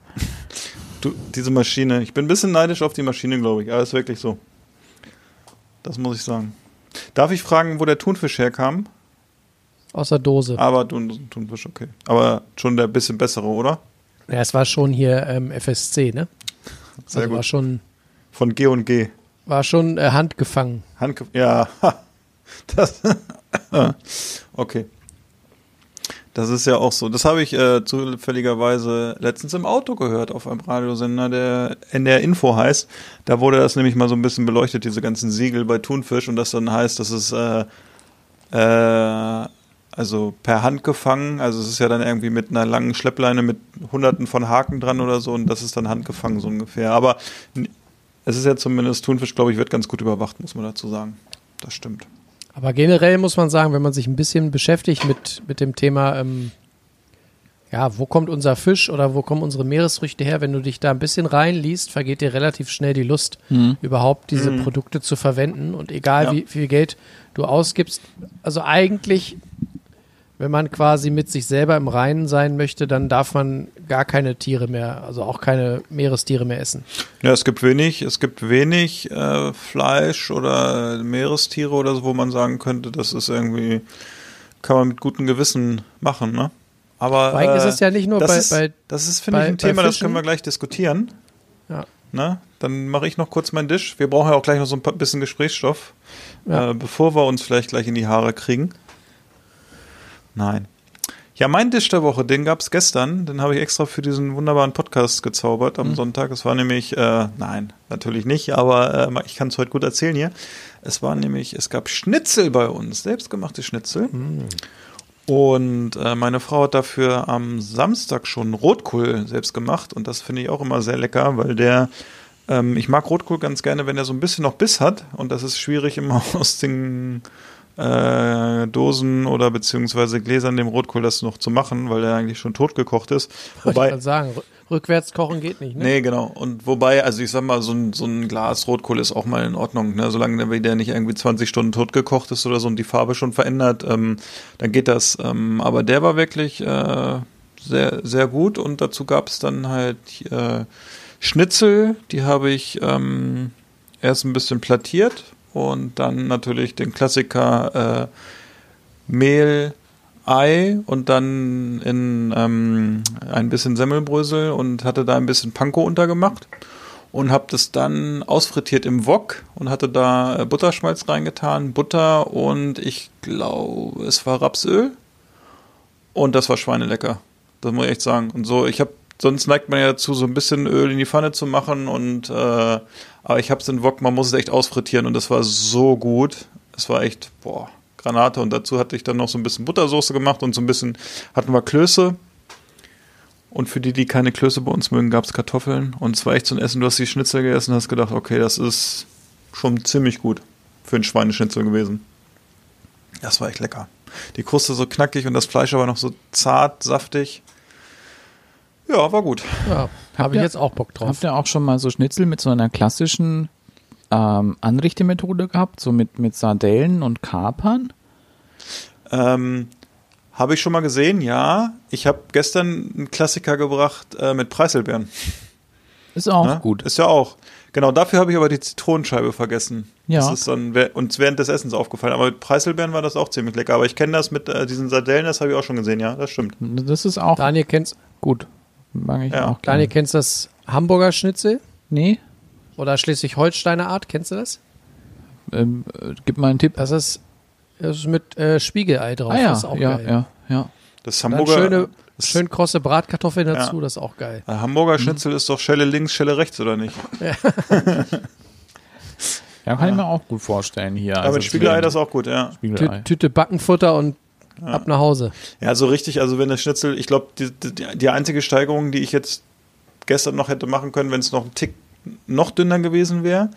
Du, diese Maschine. Ich bin ein bisschen neidisch auf die Maschine, glaube ich. Aber ist wirklich so. Das muss ich sagen. Darf ich fragen, wo der Thunfisch herkam? Aus der Dose. Aber Thun, Thunfisch, okay. Aber schon der bisschen bessere, oder? Ja, es war schon hier ähm, FSC, ne? Sehr also war gut. schon, Von G und G. war schon äh, handgefangen. Handge ja, das. okay. Das ist ja auch so. Das habe ich äh, zufälligerweise letztens im Auto gehört auf einem Radiosender, der NDR Info heißt. Da wurde das nämlich mal so ein bisschen beleuchtet, diese ganzen Siegel bei Thunfisch und das dann heißt, dass es äh, äh, also per Hand gefangen, also es ist ja dann irgendwie mit einer langen Schleppleine mit hunderten von Haken dran oder so und das ist dann handgefangen so ungefähr. Aber es ist ja zumindest Thunfisch, glaube ich, wird ganz gut überwacht, muss man dazu sagen. Das stimmt. Aber generell muss man sagen, wenn man sich ein bisschen beschäftigt mit, mit dem Thema, ähm, ja, wo kommt unser Fisch oder wo kommen unsere Meeresfrüchte her, wenn du dich da ein bisschen reinliest, vergeht dir relativ schnell die Lust, überhaupt diese Produkte zu verwenden. Und egal Ja. wie viel Geld du ausgibst, also eigentlich, wenn man quasi mit sich selber im Reinen sein möchte, dann darf man gar keine Tiere mehr, also auch keine Meerestiere mehr essen. Ja, es gibt wenig, es gibt wenig äh, Fleisch oder Meerestiere oder so, wo man sagen könnte, das ist irgendwie, kann man mit gutem Gewissen machen, ne? Aber Vor allem ist äh, es ja nicht nur das bei- ist, bei- das ist, finde ich, ein Thema, das können wir gleich diskutieren. Ja. Ne? Dann mache ich noch kurz meinen Tisch. Wir brauchen ja auch gleich noch so ein bisschen Gesprächsstoff, Ja. äh, bevor wir uns vielleicht gleich in die Haare kriegen. Nein. Ja, mein Tisch der Woche, den gab es gestern. Den habe ich extra für diesen wunderbaren Podcast gezaubert am Sonntag. Es war nämlich, äh, nein, natürlich nicht, aber äh, ich kann es heute gut erzählen hier. Es war nämlich, es gab Schnitzel bei uns, selbstgemachte Schnitzel. Und äh, meine Frau hat dafür am Samstag schon Rotkohl selbst gemacht und das finde ich auch immer sehr lecker, weil der, ähm, ich mag Rotkohl ganz gerne, wenn er so ein bisschen noch Biss hat und das ist schwierig immer aus den äh, Dosen oder beziehungsweise Gläsern dem Rotkohl das noch zu machen, weil der eigentlich schon totgekocht ist. Ich Wobei, kann sagen, rü- rückwärts kochen geht nicht, ne? Nee, genau. Und wobei, also ich sag mal, so ein, so ein Glas Rotkohl ist auch mal in Ordnung, ne? Solange der der nicht irgendwie 20 Stunden totgekocht ist oder so und die Farbe schon verändert, ähm, dann geht das. Ähm, aber der war wirklich äh, sehr, sehr gut und dazu gab es dann halt äh, Schnitzel, die habe ich ähm, erst ein bisschen plattiert und dann natürlich den Klassiker äh, Mehl, Ei und dann in ähm, ein bisschen Semmelbrösel und hatte da ein bisschen Panko untergemacht und habe das dann ausfrittiert im Wok und hatte da äh, Butterschmalz reingetan, Butter und ich glaube, es war Rapsöl und das war schweinelecker. Das muss ich echt sagen. Und so, ich habe sonst neigt man ja dazu, so ein bisschen Öl in die Pfanne zu machen und äh, aber ich habe es in Wok, man muss es echt ausfrittieren und das war so gut. Es war echt, boah, Granate und dazu hatte ich dann noch so ein bisschen Buttersoße gemacht und so ein bisschen hatten wir Klöße. Und für die, die keine Klöße bei uns mögen, gab es Kartoffeln. Und es war echt ein Essen. Du hast die Schnitzel gegessen und hast gedacht, okay, das ist schon ziemlich gut für einen Schweineschnitzel gewesen. Das war echt lecker. Die Kruste so knackig und das Fleisch aber noch so zart, saftig. Ja, war gut. Ja, habe ich jetzt auch Bock drauf. Habt ihr auch schon mal so Schnitzel mit so einer klassischen ähm, Anrichtemethode gehabt, so mit, mit Sardellen und Kapern? Ähm, habe ich schon mal gesehen, ja. Ich habe gestern einen Klassiker gebracht äh, mit Preiselbeeren. Ist auch ne? gut. Ist ja auch. Genau, dafür habe ich aber die Zitronenscheibe vergessen. Ja. Das ist dann uns während des Essens aufgefallen. Aber mit Preiselbeeren war das auch ziemlich lecker. Aber ich kenne das mit äh, diesen Sardellen, das habe ich auch schon gesehen, ja, das stimmt. Das ist auch Daniel kennst, gut. Mag ich Ja. auch Daniel gerne. kennst das Hamburger Schnitzel Nee, oder Schleswig-Holsteiner Art, kennst du das? ähm, äh, gib mal einen Tipp. Das ist, das ist mit äh, Spiegelei drauf. ah ja, das ist auch ja, geil. ja, ja. Das Dann Hamburger, schöne, das, schön krosse Bratkartoffeln dazu, Ja. das ist auch geil. äh, Hamburger Schnitzel ist doch Schelle links, Schelle rechts, oder nicht? Ja, kann ich mir auch gut vorstellen hier. Aber Also mit Spiegelei, das ist auch gut, ja. Spiegelei. Tü Tüte Backenfutter und ab nach Hause. Ja, so richtig, also wenn das Schnitzel, ich glaube, die, die, die einzige Steigerung, die ich jetzt gestern noch hätte machen können, wenn es noch ein Tick noch dünner gewesen wäre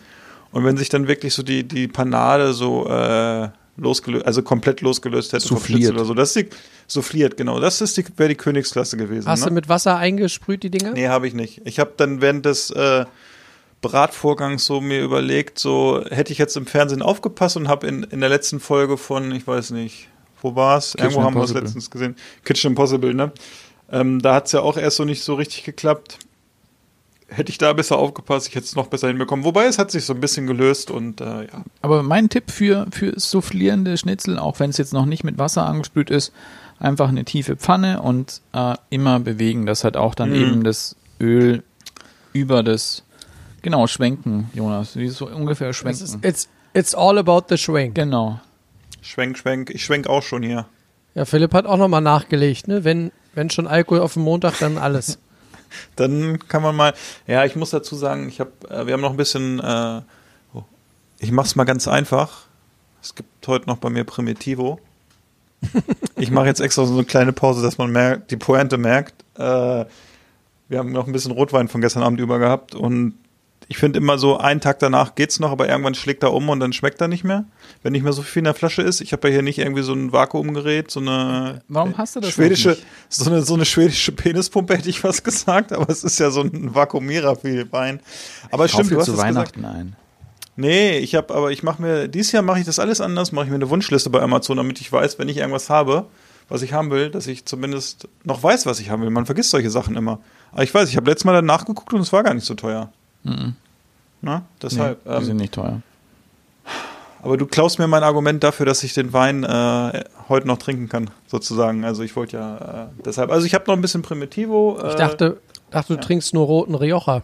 und wenn sich dann wirklich so die, die Panade so äh, losgelöst, also komplett losgelöst hätte vom Souffliert. Schnitzel oder so. Das ist die, souffliert, genau. Das ist die, wäre die Königsklasse gewesen. Hast ne? du mit Wasser eingesprüht, die Dinger? Nee, habe ich nicht. Ich habe dann während des äh, Bratvorgangs so mir überlegt, so hätte ich jetzt im Fernsehen aufgepasst und habe in, in der letzten Folge von, ich weiß nicht, wo war es? Kitchen Irgendwo haben wir es letztens gesehen. Kitchen Impossible, ne? Ähm, da hat es ja auch erst so nicht so richtig geklappt. Hätte ich da besser aufgepasst, ich hätte es noch besser hinbekommen. Wobei es hat sich so ein bisschen gelöst und äh, ja. Aber mein Tipp für, für soufflierende Schnitzel, auch wenn es jetzt noch nicht mit Wasser angesprüht ist, einfach eine tiefe Pfanne und äh, immer bewegen, dass halt auch dann Mhm. eben das Öl über das, genau, schwenken, Jonas, wie so ungefähr Es schwenken. ist, it's, it's all about the schwenk. genau. Schwenk, schwenk. Ich schwenk auch schon hier. Ja, Philipp hat auch nochmal nachgelegt, ne? Wenn, wenn schon Alkohol auf dem Montag, dann alles. Dann kann man mal. Ja, ich muss dazu sagen, ich habe, äh, wir haben noch ein bisschen. Äh, oh, ich mache es mal ganz einfach. Es gibt heute noch bei mir Primitivo. Ich mache jetzt extra so eine kleine Pause, dass man merkt, die Pointe merkt. Äh, wir haben noch ein bisschen Rotwein von gestern Abend über gehabt und ich finde immer so, einen Tag danach geht's noch, aber irgendwann schlägt er um und dann schmeckt er nicht mehr, wenn nicht mehr so viel in der Flasche ist. Ich habe ja hier nicht irgendwie so ein Vakuumgerät, so eine Warum hast du das schwedische, so eine so eine schwedische Penispumpe hätte ich was gesagt, aber es ist ja so ein Vakuumierer für Wein. Aber Kauf stimmt, du hast zu es gesagt. Weihnachten ein. Nee, ich habe, aber ich mache mir, dieses Jahr mache ich das alles anders, mache ich mir eine Wunschliste bei Amazon, damit ich weiß, wenn ich irgendwas habe, was ich haben will, dass ich zumindest noch weiß, was ich haben will. Man vergisst solche Sachen immer. Aber ich weiß, ich habe letztes Mal dann nachgeguckt und es war gar nicht so teuer. Mhm. Na, deshalb. nee, die ähm, sind nicht teuer. aber du klaust mir mein Argument dafür, dass ich den Wein äh, heute noch trinken kann, sozusagen. Also ich wollte ja äh, deshalb. Also ich habe noch ein bisschen Primitivo. Äh, Ich dachte, dachte du trinkst nur roten Rioja.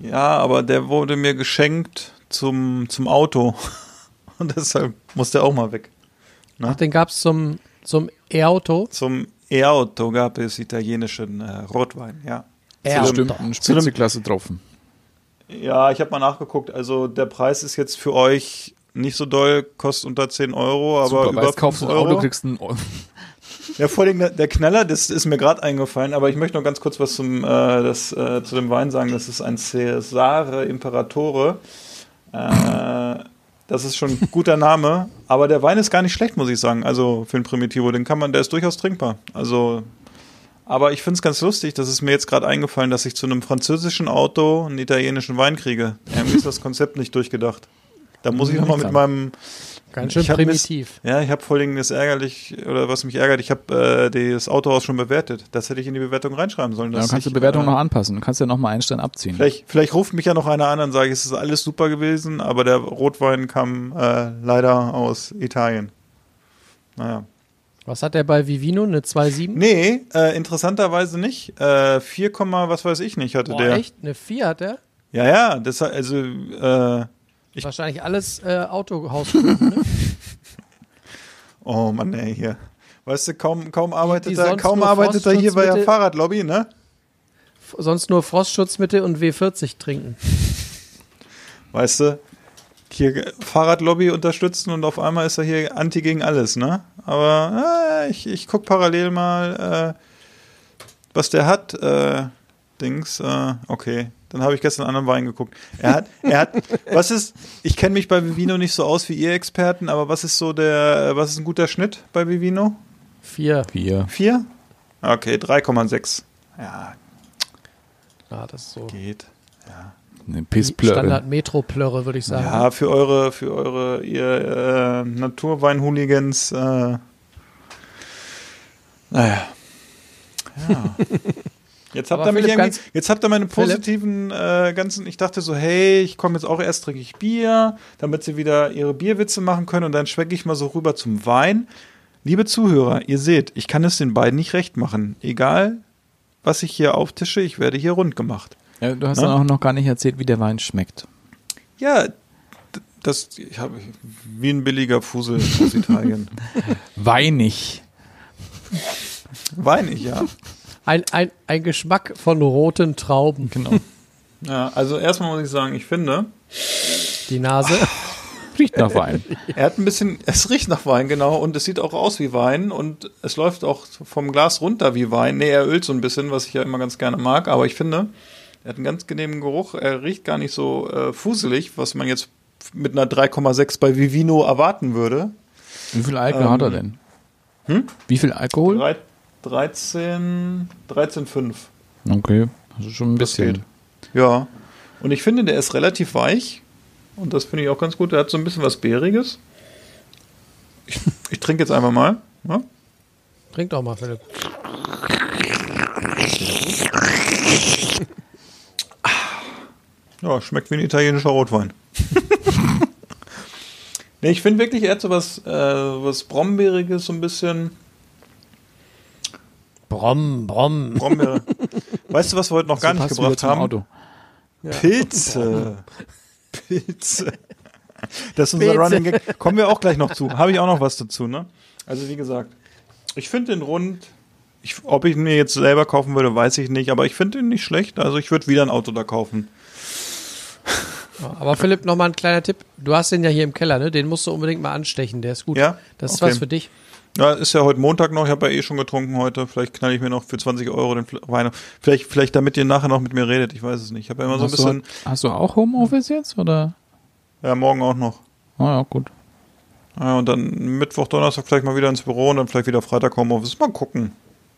Ja, aber der wurde mir geschenkt zum, zum Auto. Und deshalb muss der auch mal weg. Ach, den gab's zum, zum E-Auto. Zum E-Auto gab es italienischen äh, Rotwein, ja. Ja, dem- Spitzeklasse getroffen. Ja, ich habe mal nachgeguckt. Also der Preis ist jetzt für euch nicht so doll, kostet unter 10 Euro, aber Super, über weißt, kaufst 5 du ein Auto, Euro. kriegst ein Ja, vor allem der, der Knaller, das ist mir gerade eingefallen, aber ich möchte noch ganz kurz was zum, äh, das, äh, zu dem Wein sagen. Das ist ein Cesare Imperatore. Äh, das ist schon ein guter Name, aber der Wein ist gar nicht schlecht, muss ich sagen. Also für einen Primitivo, den kann man, der ist durchaus trinkbar. Also, aber ich finde es ganz lustig, das ist mir jetzt gerade eingefallen, dass ich zu einem französischen Auto einen italienischen Wein kriege. Irgendwie ist das Konzept nicht durchgedacht. Da muss ich nochmal mit meinem Ganz schön primitiv. Miss, ja, ich habe folgendes ärgerlich, oder was mich ärgert, ich habe äh, das Autohaus schon bewertet. Das hätte ich in die Bewertung reinschreiben sollen. Ja, dass dann kannst du ich, die Bewertung äh, noch anpassen. Du kannst ja noch mal einen Stern abziehen. Vielleicht, vielleicht ruft mich ja noch einer an und sage, es ist alles super gewesen, aber der Rotwein kam äh, leider aus Italien. Naja. Was hat der bei Vivino? Eine 2,7? Nee, äh, interessanterweise nicht. Äh, 4, was weiß ich nicht hatte Boah, der. echt? Eine 4 hat der? Ja, ja, das also äh, Ich- Wahrscheinlich alles äh, Autohaus. ne? oh Mann, ey, hier. Weißt du, kaum, kaum arbeitet die er, kaum arbeitet er hier bei der Fahrradlobby, ne? Sonst nur Frostschutzmittel und W40 trinken. Weißt du, hier Fahrradlobby unterstützen und auf einmal ist er hier anti gegen alles, ne? Aber äh, ich, ich guck parallel mal, äh, was der hat. Äh, Dings, äh, okay. Dann habe ich gestern einen anderen Wein geguckt. Er hat, er hat, was ist, ich kenne mich bei Vivino nicht so aus wie ihr Experten, aber was ist so der, was ist ein guter Schnitt bei Vivino? 4. Vier. Vier? Okay, 3,6. Ja, Ja, das ist so. geht. Eine die Pissplöre. Standard-Metro-Plörre, würde ich sagen. Ja, für eure, für eure, ihr äh, Naturwein-Hooligans, äh, naja. Ja. Jetzt habt, ihr mich irgendwie, jetzt habt ihr meine positiven äh, ganzen, ich dachte so, hey, ich komme jetzt auch erst trinke ich Bier, damit sie wieder ihre Bierwitze machen können und dann schwenke ich mal so rüber zum Wein. Liebe Zuhörer, ihr seht, ich kann es den beiden nicht recht machen. Egal, was ich hier auftische, ich werde hier rund gemacht. Ja, du hast Ja? dann auch noch gar nicht erzählt, wie der Wein schmeckt. Ja, das ich habe wie ein billiger Fusel aus Italien. Weinig. Weinig, ja. Ein, ein, ein Geschmack von roten Trauben. Genau. Ja, also erstmal muss ich sagen, ich finde, Die Nase. Riecht nach Wein. er hat ein bisschen, es riecht nach Wein, genau, und es sieht auch aus wie Wein und es läuft auch vom Glas runter wie Wein. Nee, er ölt so ein bisschen, was ich ja immer ganz gerne mag, aber ich finde, er hat einen ganz genehmen Geruch, er riecht gar nicht so äh, fuselig, was man jetzt mit einer 3,6 bei Vivino erwarten würde. Wie viel Alkohol Ähm, hat er denn? Wie viel Alkohol? Drei- 13, 13,5. Okay, also schon ein Das bisschen. geht. Ja. Und ich finde, der ist relativ weich. Und das finde ich auch ganz gut. Der hat so ein bisschen was Beeriges. Ich, ich trinke jetzt einfach mal. Ja? Trink doch mal, Philipp. Ja, schmeckt wie ein italienischer Rotwein. nee, ich finde wirklich, er hat so was, äh, was Brombeeriges, so ein bisschen. Brom, Brom. Brombeere. weißt du, was wir heute noch gar nicht gebracht haben? Auto. Pilze. Pilze. Das ist unser Pilze. Running Gag. Kommen wir auch gleich noch zu. Habe ich auch noch was dazu, ne? Also wie gesagt, ich finde den rund. Ich, ob ich ihn mir jetzt selber kaufen würde, weiß ich nicht, aber ich finde ihn nicht schlecht. Also ich würde wieder ein Auto da kaufen. Aber Philipp, noch mal ein kleiner Tipp. Du hast den ja hier im Keller, ne? Den musst du unbedingt mal anstechen. Der ist gut. Ja? Das ist Okay. was für dich. Ja, ist ja heute Montag noch. Ich habe ja eh schon getrunken heute. Vielleicht knall ich mir noch für 20 Euro den Wein. Vielleicht, vielleicht damit ihr nachher noch mit mir redet. Ich weiß es nicht. Ich habe ja immer so ein hast, bisschen. du, hast du auch Homeoffice jetzt? Oder? Ja, morgen auch noch. Ah ja, gut. Ja, und dann Mittwoch, Donnerstag vielleicht mal wieder ins Büro und dann vielleicht wieder Freitag Homeoffice. Mal gucken.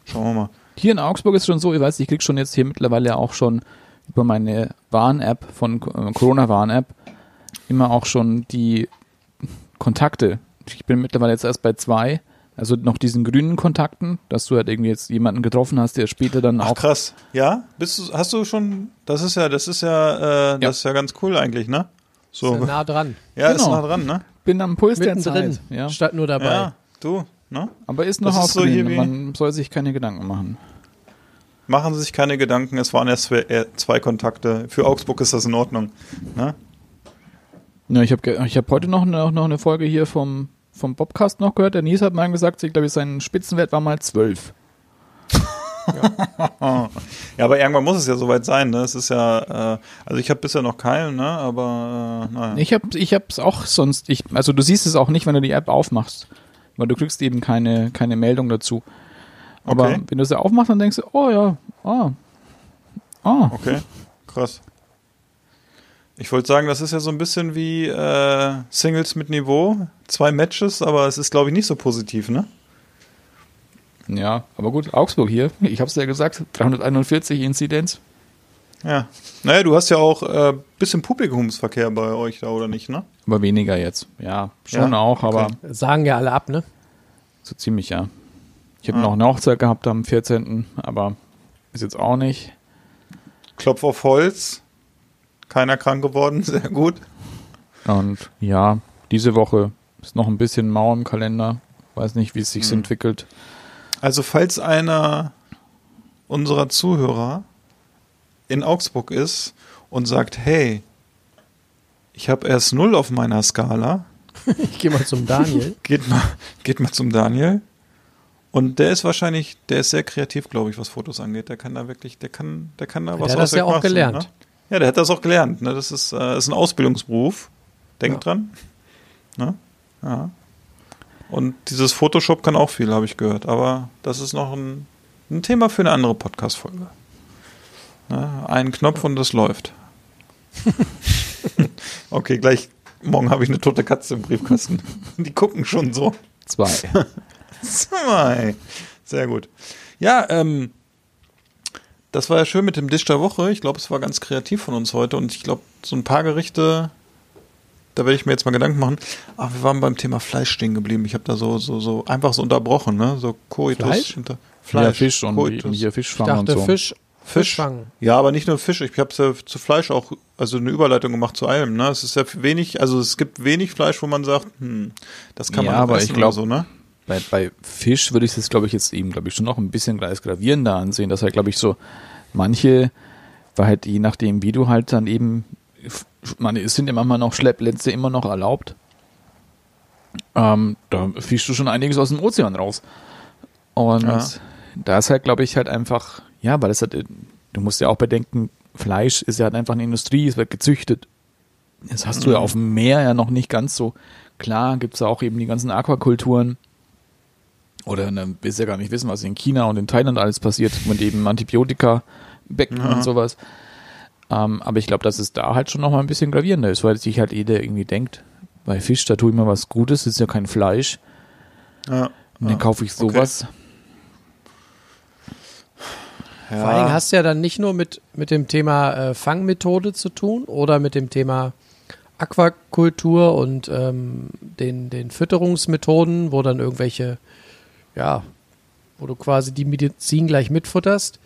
Schauen wir mal. Hier in Augsburg ist schon so, ich weiß, ich krieg schon jetzt hier mittlerweile auch schon über meine Warn-App von äh, Corona-Warn-App immer auch schon die Kontakte. Ich bin mittlerweile jetzt erst bei zwei, Also noch diesen grünen Kontakten, dass du halt irgendwie jetzt jemanden getroffen hast, der später dann Ach auch. krass. Ja? Bist du, hast du schon, das ist ja, das ist ja, äh, das ist ja ganz cool eigentlich, ne? So. Ist ja nah dran. Ja, ist Genau. nah dran, ne? Bin am Puls der Mittendrin. Zeit. Ja. Statt nur dabei. Ja, du, ne? Aber ist noch Das auf ist so hier wie- Man soll sich keine Gedanken machen. Machen Sie sich keine Gedanken, es waren erst zwei, äh, Kontakte. Für Augsburg ist das in Ordnung. Ne? Ja, ich habe ich hab heute noch eine, noch eine Folge hier vom, vom Bobcast noch gehört. Der Nies hat mal gesagt, ich glaube, sein Spitzenwert war mal 12. Ja, aber irgendwann muss es ja soweit sein, ne? Es ist ja, äh, also ich habe bisher noch keinen, ne? Aber äh, naja. Ich habe ich hab's auch sonst, ich, also du siehst es auch nicht, wenn du die App aufmachst, weil du kriegst eben keine, keine Meldung dazu. Aber Okay. wenn du sie aufmachst, dann denkst du, oh ja, ah, ah. Okay, krass. Ich wollte sagen, das ist ja so ein bisschen wie äh, Singles mit Niveau. Zwei Matches, aber es ist, glaube ich, nicht so positiv, ne? Ja, aber gut, Augsburg hier, ich habe es ja gesagt, 341 Inzidenz. Ja. Naja, du hast ja auch äh, bisschen Publikumsverkehr bei euch da, oder nicht, ne? Aber weniger jetzt. Ja, schon Ja? auch, aber Okay. Sagen ja alle ab, ne? so ziemlich ja. Ich habe Ah. noch eine Hochzeit gehabt am 14., aber ist jetzt auch nicht. Klopf auf Holz. Keiner krank geworden, sehr gut. Und ja, diese Woche ist noch ein bisschen mau im Kalender. Weiß nicht, wie es sich Mhm. entwickelt. Also, falls einer unserer Zuhörer in Augsburg ist und sagt, hey, ich habe erst null auf meiner Skala, Ich gehe mal zum Daniel. geht mal, geht mal zum Daniel. Und der ist wahrscheinlich, der ist sehr kreativ, glaube ich, was Fotos angeht. Der kann da wirklich, der kann, der kann da Der was hat das ja auch gelernt. Ne? Ja, der hat das auch gelernt. Ne? Das ist, äh, ist ein Ausbildungsberuf. Denk Ja. dran. Ne? Ja. Und dieses Photoshop kann auch viel, habe ich gehört. Aber das ist noch ein, ein Thema für eine andere Podcast-Folge. Ne? Ein Knopf und das läuft. okay, gleich morgen habe ich eine tote Katze im Briefkasten. Die gucken schon so. Zwei. Zwei. Sehr gut. Ja, ähm, das war ja schön mit dem Dish der Woche. Ich glaube, es war ganz kreativ von uns heute und ich glaube, so ein paar Gerichte, da werde ich mir jetzt mal Gedanken machen. Ach, wir waren beim Thema Fleisch stehen geblieben. Ich habe da so, so, so einfach so unterbrochen, ne? So Koitus. Fleisch? Hinter, ja, Fleisch. Fisch und Koitus. hier Ich Fischfang und dachte, so. Fisch, Fisch. Fisch fangen. Ja, aber nicht nur Fisch. Ich habe ja zu Fleisch auch, also eine Überleitung gemacht zu allem. Ne? Es ist ja wenig, also es gibt wenig Fleisch, wo man sagt, hm, das kann man Ja, auch aber essen ich glaub- oder so, ne? Bei, bei Fisch würde ich es, glaube ich, jetzt eben, glaube ich, schon noch ein bisschen als gravierender ansehen, dass halt, glaube ich, so manche, weil halt je nachdem, wie du halt dann eben, man, es sind ja manchmal noch Schleppnetze immer noch erlaubt. Ähm, da fischst du schon einiges aus dem Ozean raus. Und Ja. da ist halt, glaube ich, halt einfach, ja, weil es halt, du musst ja auch bedenken, Fleisch ist ja halt einfach eine Industrie, es wird gezüchtet. Das hast du ja auf dem Meer ja noch nicht ganz so. Klar gibt's ja auch eben die ganzen Aquakulturen. Oder ne, willst ja gar nicht wissen, was in China und in Thailand alles passiert, mit eben Antibiotika, Becken Ja. und sowas. Ähm, aber ich glaube, dass es da halt schon noch mal ein bisschen gravierender ist, weil sich halt jeder irgendwie denkt, bei Fisch, da tue ich mir was Gutes, ist ja kein Fleisch. Ja. Und dann kaufe ich sowas. ja. Vor allen Dingen hast du ja dann nicht nur mit, mit dem Thema äh, Fangmethode zu tun oder mit dem Thema Aquakultur und ähm, den, den Fütterungsmethoden, wo dann irgendwelche, ja, wo du quasi die Medizin gleich mitfutterst.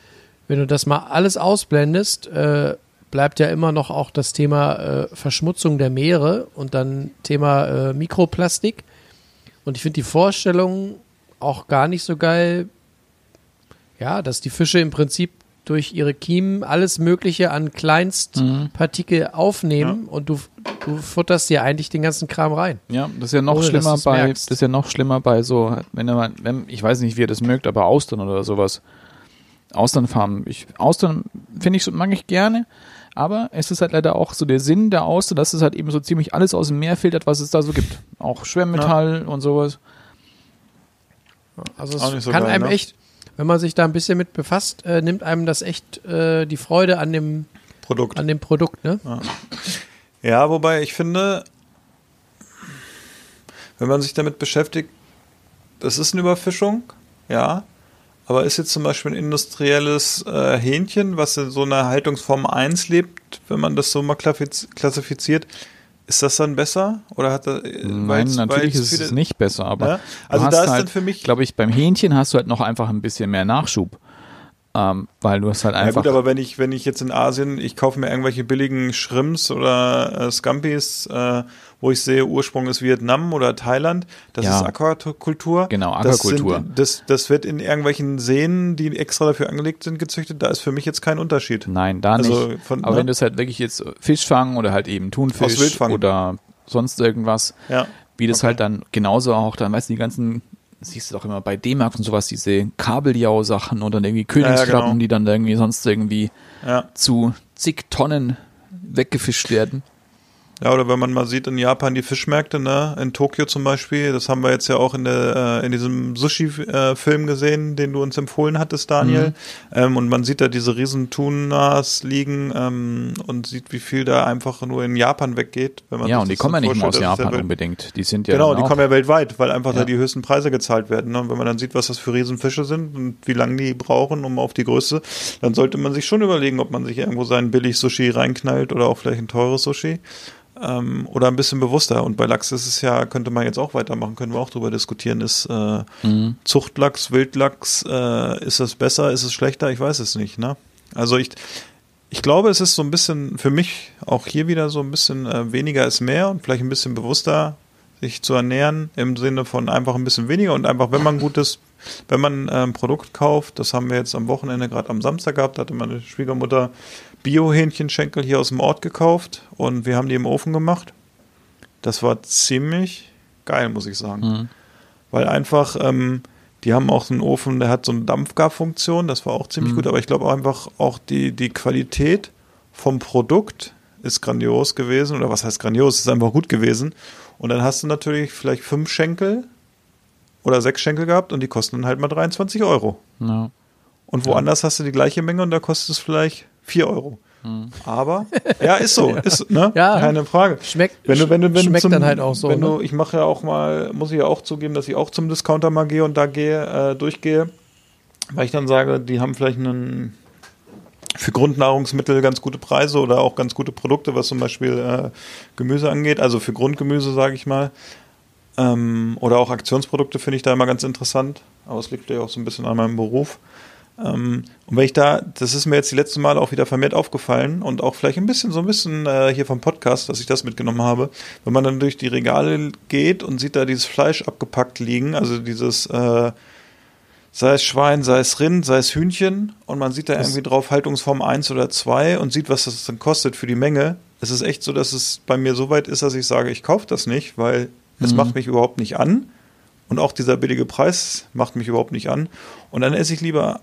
Wenn du das mal alles ausblendest, äh, bleibt ja immer noch auch das Thema äh, Verschmutzung der Meere und dann Thema äh, Mikroplastik. Und ich finde die Vorstellung auch gar nicht so geil, ja, dass die Fische im Prinzip durch ihre Kiemen alles Mögliche an Kleinstpartikel aufnehmen und du, du futterst dir eigentlich den ganzen Kram rein. Ja, das ist ja noch Ohne, schlimmer bei, merkst. das ist ja noch schlimmer bei so, wenn man, wenn, ich weiß nicht, wie ihr das mögt, aber Austern oder sowas. Austernfarmen. Ich, Austern finde ich, so- mag ich gerne, aber es ist halt leider auch so der Sinn der Auster, dass es halt eben so ziemlich alles aus dem Meer filtert, was es da so gibt. Auch Schwermetall und sowas. Also Auch es nicht so kann geil, einem ne? echt, wenn man sich da ein bisschen mit befasst, äh, nimmt einem das echt äh, die Freude an dem, Produkt. an dem Produkt, ne? Ja, wobei ich finde, wenn man sich damit beschäftigt, das ist eine Überfischung, ja, aber ist jetzt zum Beispiel ein industrielles äh, Hähnchen, was in so einer Haltungsform 1 lebt, wenn man das so mal klassifiz- klassifiziert, Ist das dann besser? Oder hat das, Nein, weil's- natürlich ist es nicht besser, aber Ja? Also da ist halt, dann für mich- glaube ich, beim Hähnchen hast du halt noch einfach ein bisschen mehr Nachschub, ähm, weil du hast halt Ja einfach gut, aber wenn ich, wenn ich jetzt in Asien, ich kaufe mir irgendwelche billigen Shrimps oder äh, Scampis, äh, wo ich sehe, Ursprung ist Vietnam oder Thailand, das Ja. ist Aquakultur. Genau, Das Aquakultur. sind- Das, das wird in irgendwelchen Seen, die extra dafür angelegt sind, gezüchtet. Da ist für mich jetzt kein Unterschied. Nein, da Also nicht. von- Aber ne? wenn du es halt wirklich jetzt Fisch fangen oder halt eben Thunfisch oder sonst irgendwas, Ja. wie das halt dann genauso auch dann, weißt du, die ganzen, siehst du doch immer bei D-Mark und sowas, diese Kabeljau-Sachen oder dann irgendwie Königskrabben, genau. die dann irgendwie sonst irgendwie Ja. zu zig Tonnen weggefischt werden. Ja, oder wenn man mal sieht in Japan die Fischmärkte, ne, in Tokio zum Beispiel, das haben wir jetzt ja auch in der äh, in diesem Sushi-Film gesehen, den du uns empfohlen hattest, Daniel. Mhm. Ähm, und man sieht da diese riesen Tunas liegen ähm, und sieht, wie viel da einfach nur in Japan weggeht. Wenn man Ja, und die kommen ja nicht immer aus Japan ja unbedingt. Die sind ja Genau, die kommen ja weltweit, weil einfach Ja. da die höchsten Preise gezahlt werden. Ne? Und wenn man dann sieht, was das für Riesenfische sind und wie lange die brauchen, um auf die Größe, dann sollte man sich schon überlegen, ob man sich irgendwo seinen Billig-Sushi reinknallt oder auch vielleicht ein teures Sushi. Ähm, oder ein bisschen bewusster. Und bei Lachs ist es ja, könnte man jetzt auch weitermachen, können wir auch drüber diskutieren, ist äh, Mhm. Zuchtlachs, Wildlachs, äh, ist es besser, ist es schlechter? Ich weiß es nicht. Ne? Also ich, ich glaube, es ist so ein bisschen für mich auch hier wieder so ein bisschen äh, weniger ist mehr und vielleicht ein bisschen bewusster sich zu ernähren im Sinne von einfach ein bisschen weniger und einfach, wenn man gutes, wenn man ein Produkt kauft, das haben wir jetzt am Wochenende gerade am Samstag gehabt, da hatte meine Schwiegermutter Bio-Hähnchenschenkel hier aus dem Ort gekauft und wir haben die im Ofen gemacht. Das war ziemlich geil, muss ich sagen. Mhm. Weil einfach, ähm, die haben auch so einen Ofen, der hat so eine Dampfgarfunktion, das war auch ziemlich Mhm. gut, aber ich glaube einfach auch die, die Qualität vom Produkt ist grandios gewesen, oder was heißt grandios, ist einfach gut gewesen. Und dann hast du natürlich vielleicht fünf Schenkel oder sechs Schenkel gehabt und die kosten dann halt mal 23 Euro. Ja. Und woanders hast du die gleiche Menge und da kostet es vielleicht 4 Euro. Aber, ja, ist so, ist, ne? Ja. Keine Frage. Schmeckt, Wenn du, wenn du, wenn schmeckt zum, dann halt auch so. Wenn du, ne? ich mache ja auch mal, muss ich ja auch zugeben, dass ich auch zum Discounter mal gehe und da gehe, äh, durchgehe, weil ich dann sage, die haben vielleicht einen für Grundnahrungsmittel ganz gute Preise oder auch ganz gute Produkte, was zum Beispiel äh, Gemüse angeht. Also für Grundgemüse, sage ich mal. Ähm, oder auch Aktionsprodukte finde ich da immer ganz interessant. Aber es liegt ja auch so ein bisschen an meinem Beruf. Ähm, und wenn ich da, das ist mir jetzt die letzten Mal auch wieder vermehrt aufgefallen und auch vielleicht ein bisschen so ein bisschen äh, hier vom Podcast, dass ich das mitgenommen habe, wenn man dann durch die Regale geht und sieht da dieses Fleisch abgepackt liegen, also dieses äh, sei es Schwein, sei es Rind, sei es Hühnchen und man sieht da irgendwie drauf Haltungsform 1 oder 2 und sieht, was das dann kostet für die Menge. Es ist echt so, dass es bei mir so weit ist, dass ich sage, ich kaufe das nicht, weil es macht mich überhaupt nicht an. Und auch dieser billige Preis macht mich überhaupt nicht an. Und dann esse ich lieber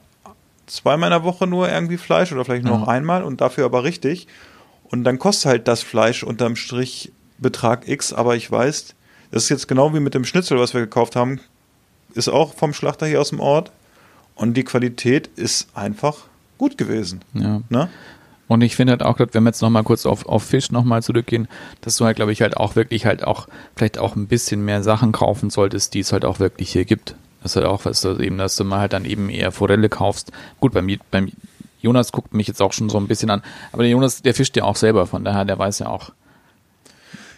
zweimal in der Woche nur irgendwie Fleisch oder vielleicht nur noch einmal und dafür aber richtig. Und dann kostet halt das Fleisch unterm Strich Betrag X, aber ich weiß, das ist jetzt genau wie mit dem Schnitzel, was wir gekauft haben, ist auch vom Schlachter hier aus dem Ort. Und die Qualität ist einfach gut gewesen. Ja. Ne? Und ich finde halt auch, wenn wir jetzt nochmal kurz auf, auf Fisch nochmal zurückgehen, dass du halt, glaube ich, halt auch wirklich halt auch vielleicht auch ein bisschen mehr Sachen kaufen solltest, die es halt auch wirklich hier gibt. Das ist halt auch was, dass eben, dass du mal halt dann eben eher Forelle kaufst. Gut, beim, beim Jonas guckt mich jetzt auch schon so ein bisschen an, aber der Jonas, der fischt ja auch selber, von daher, der weiß ja auch.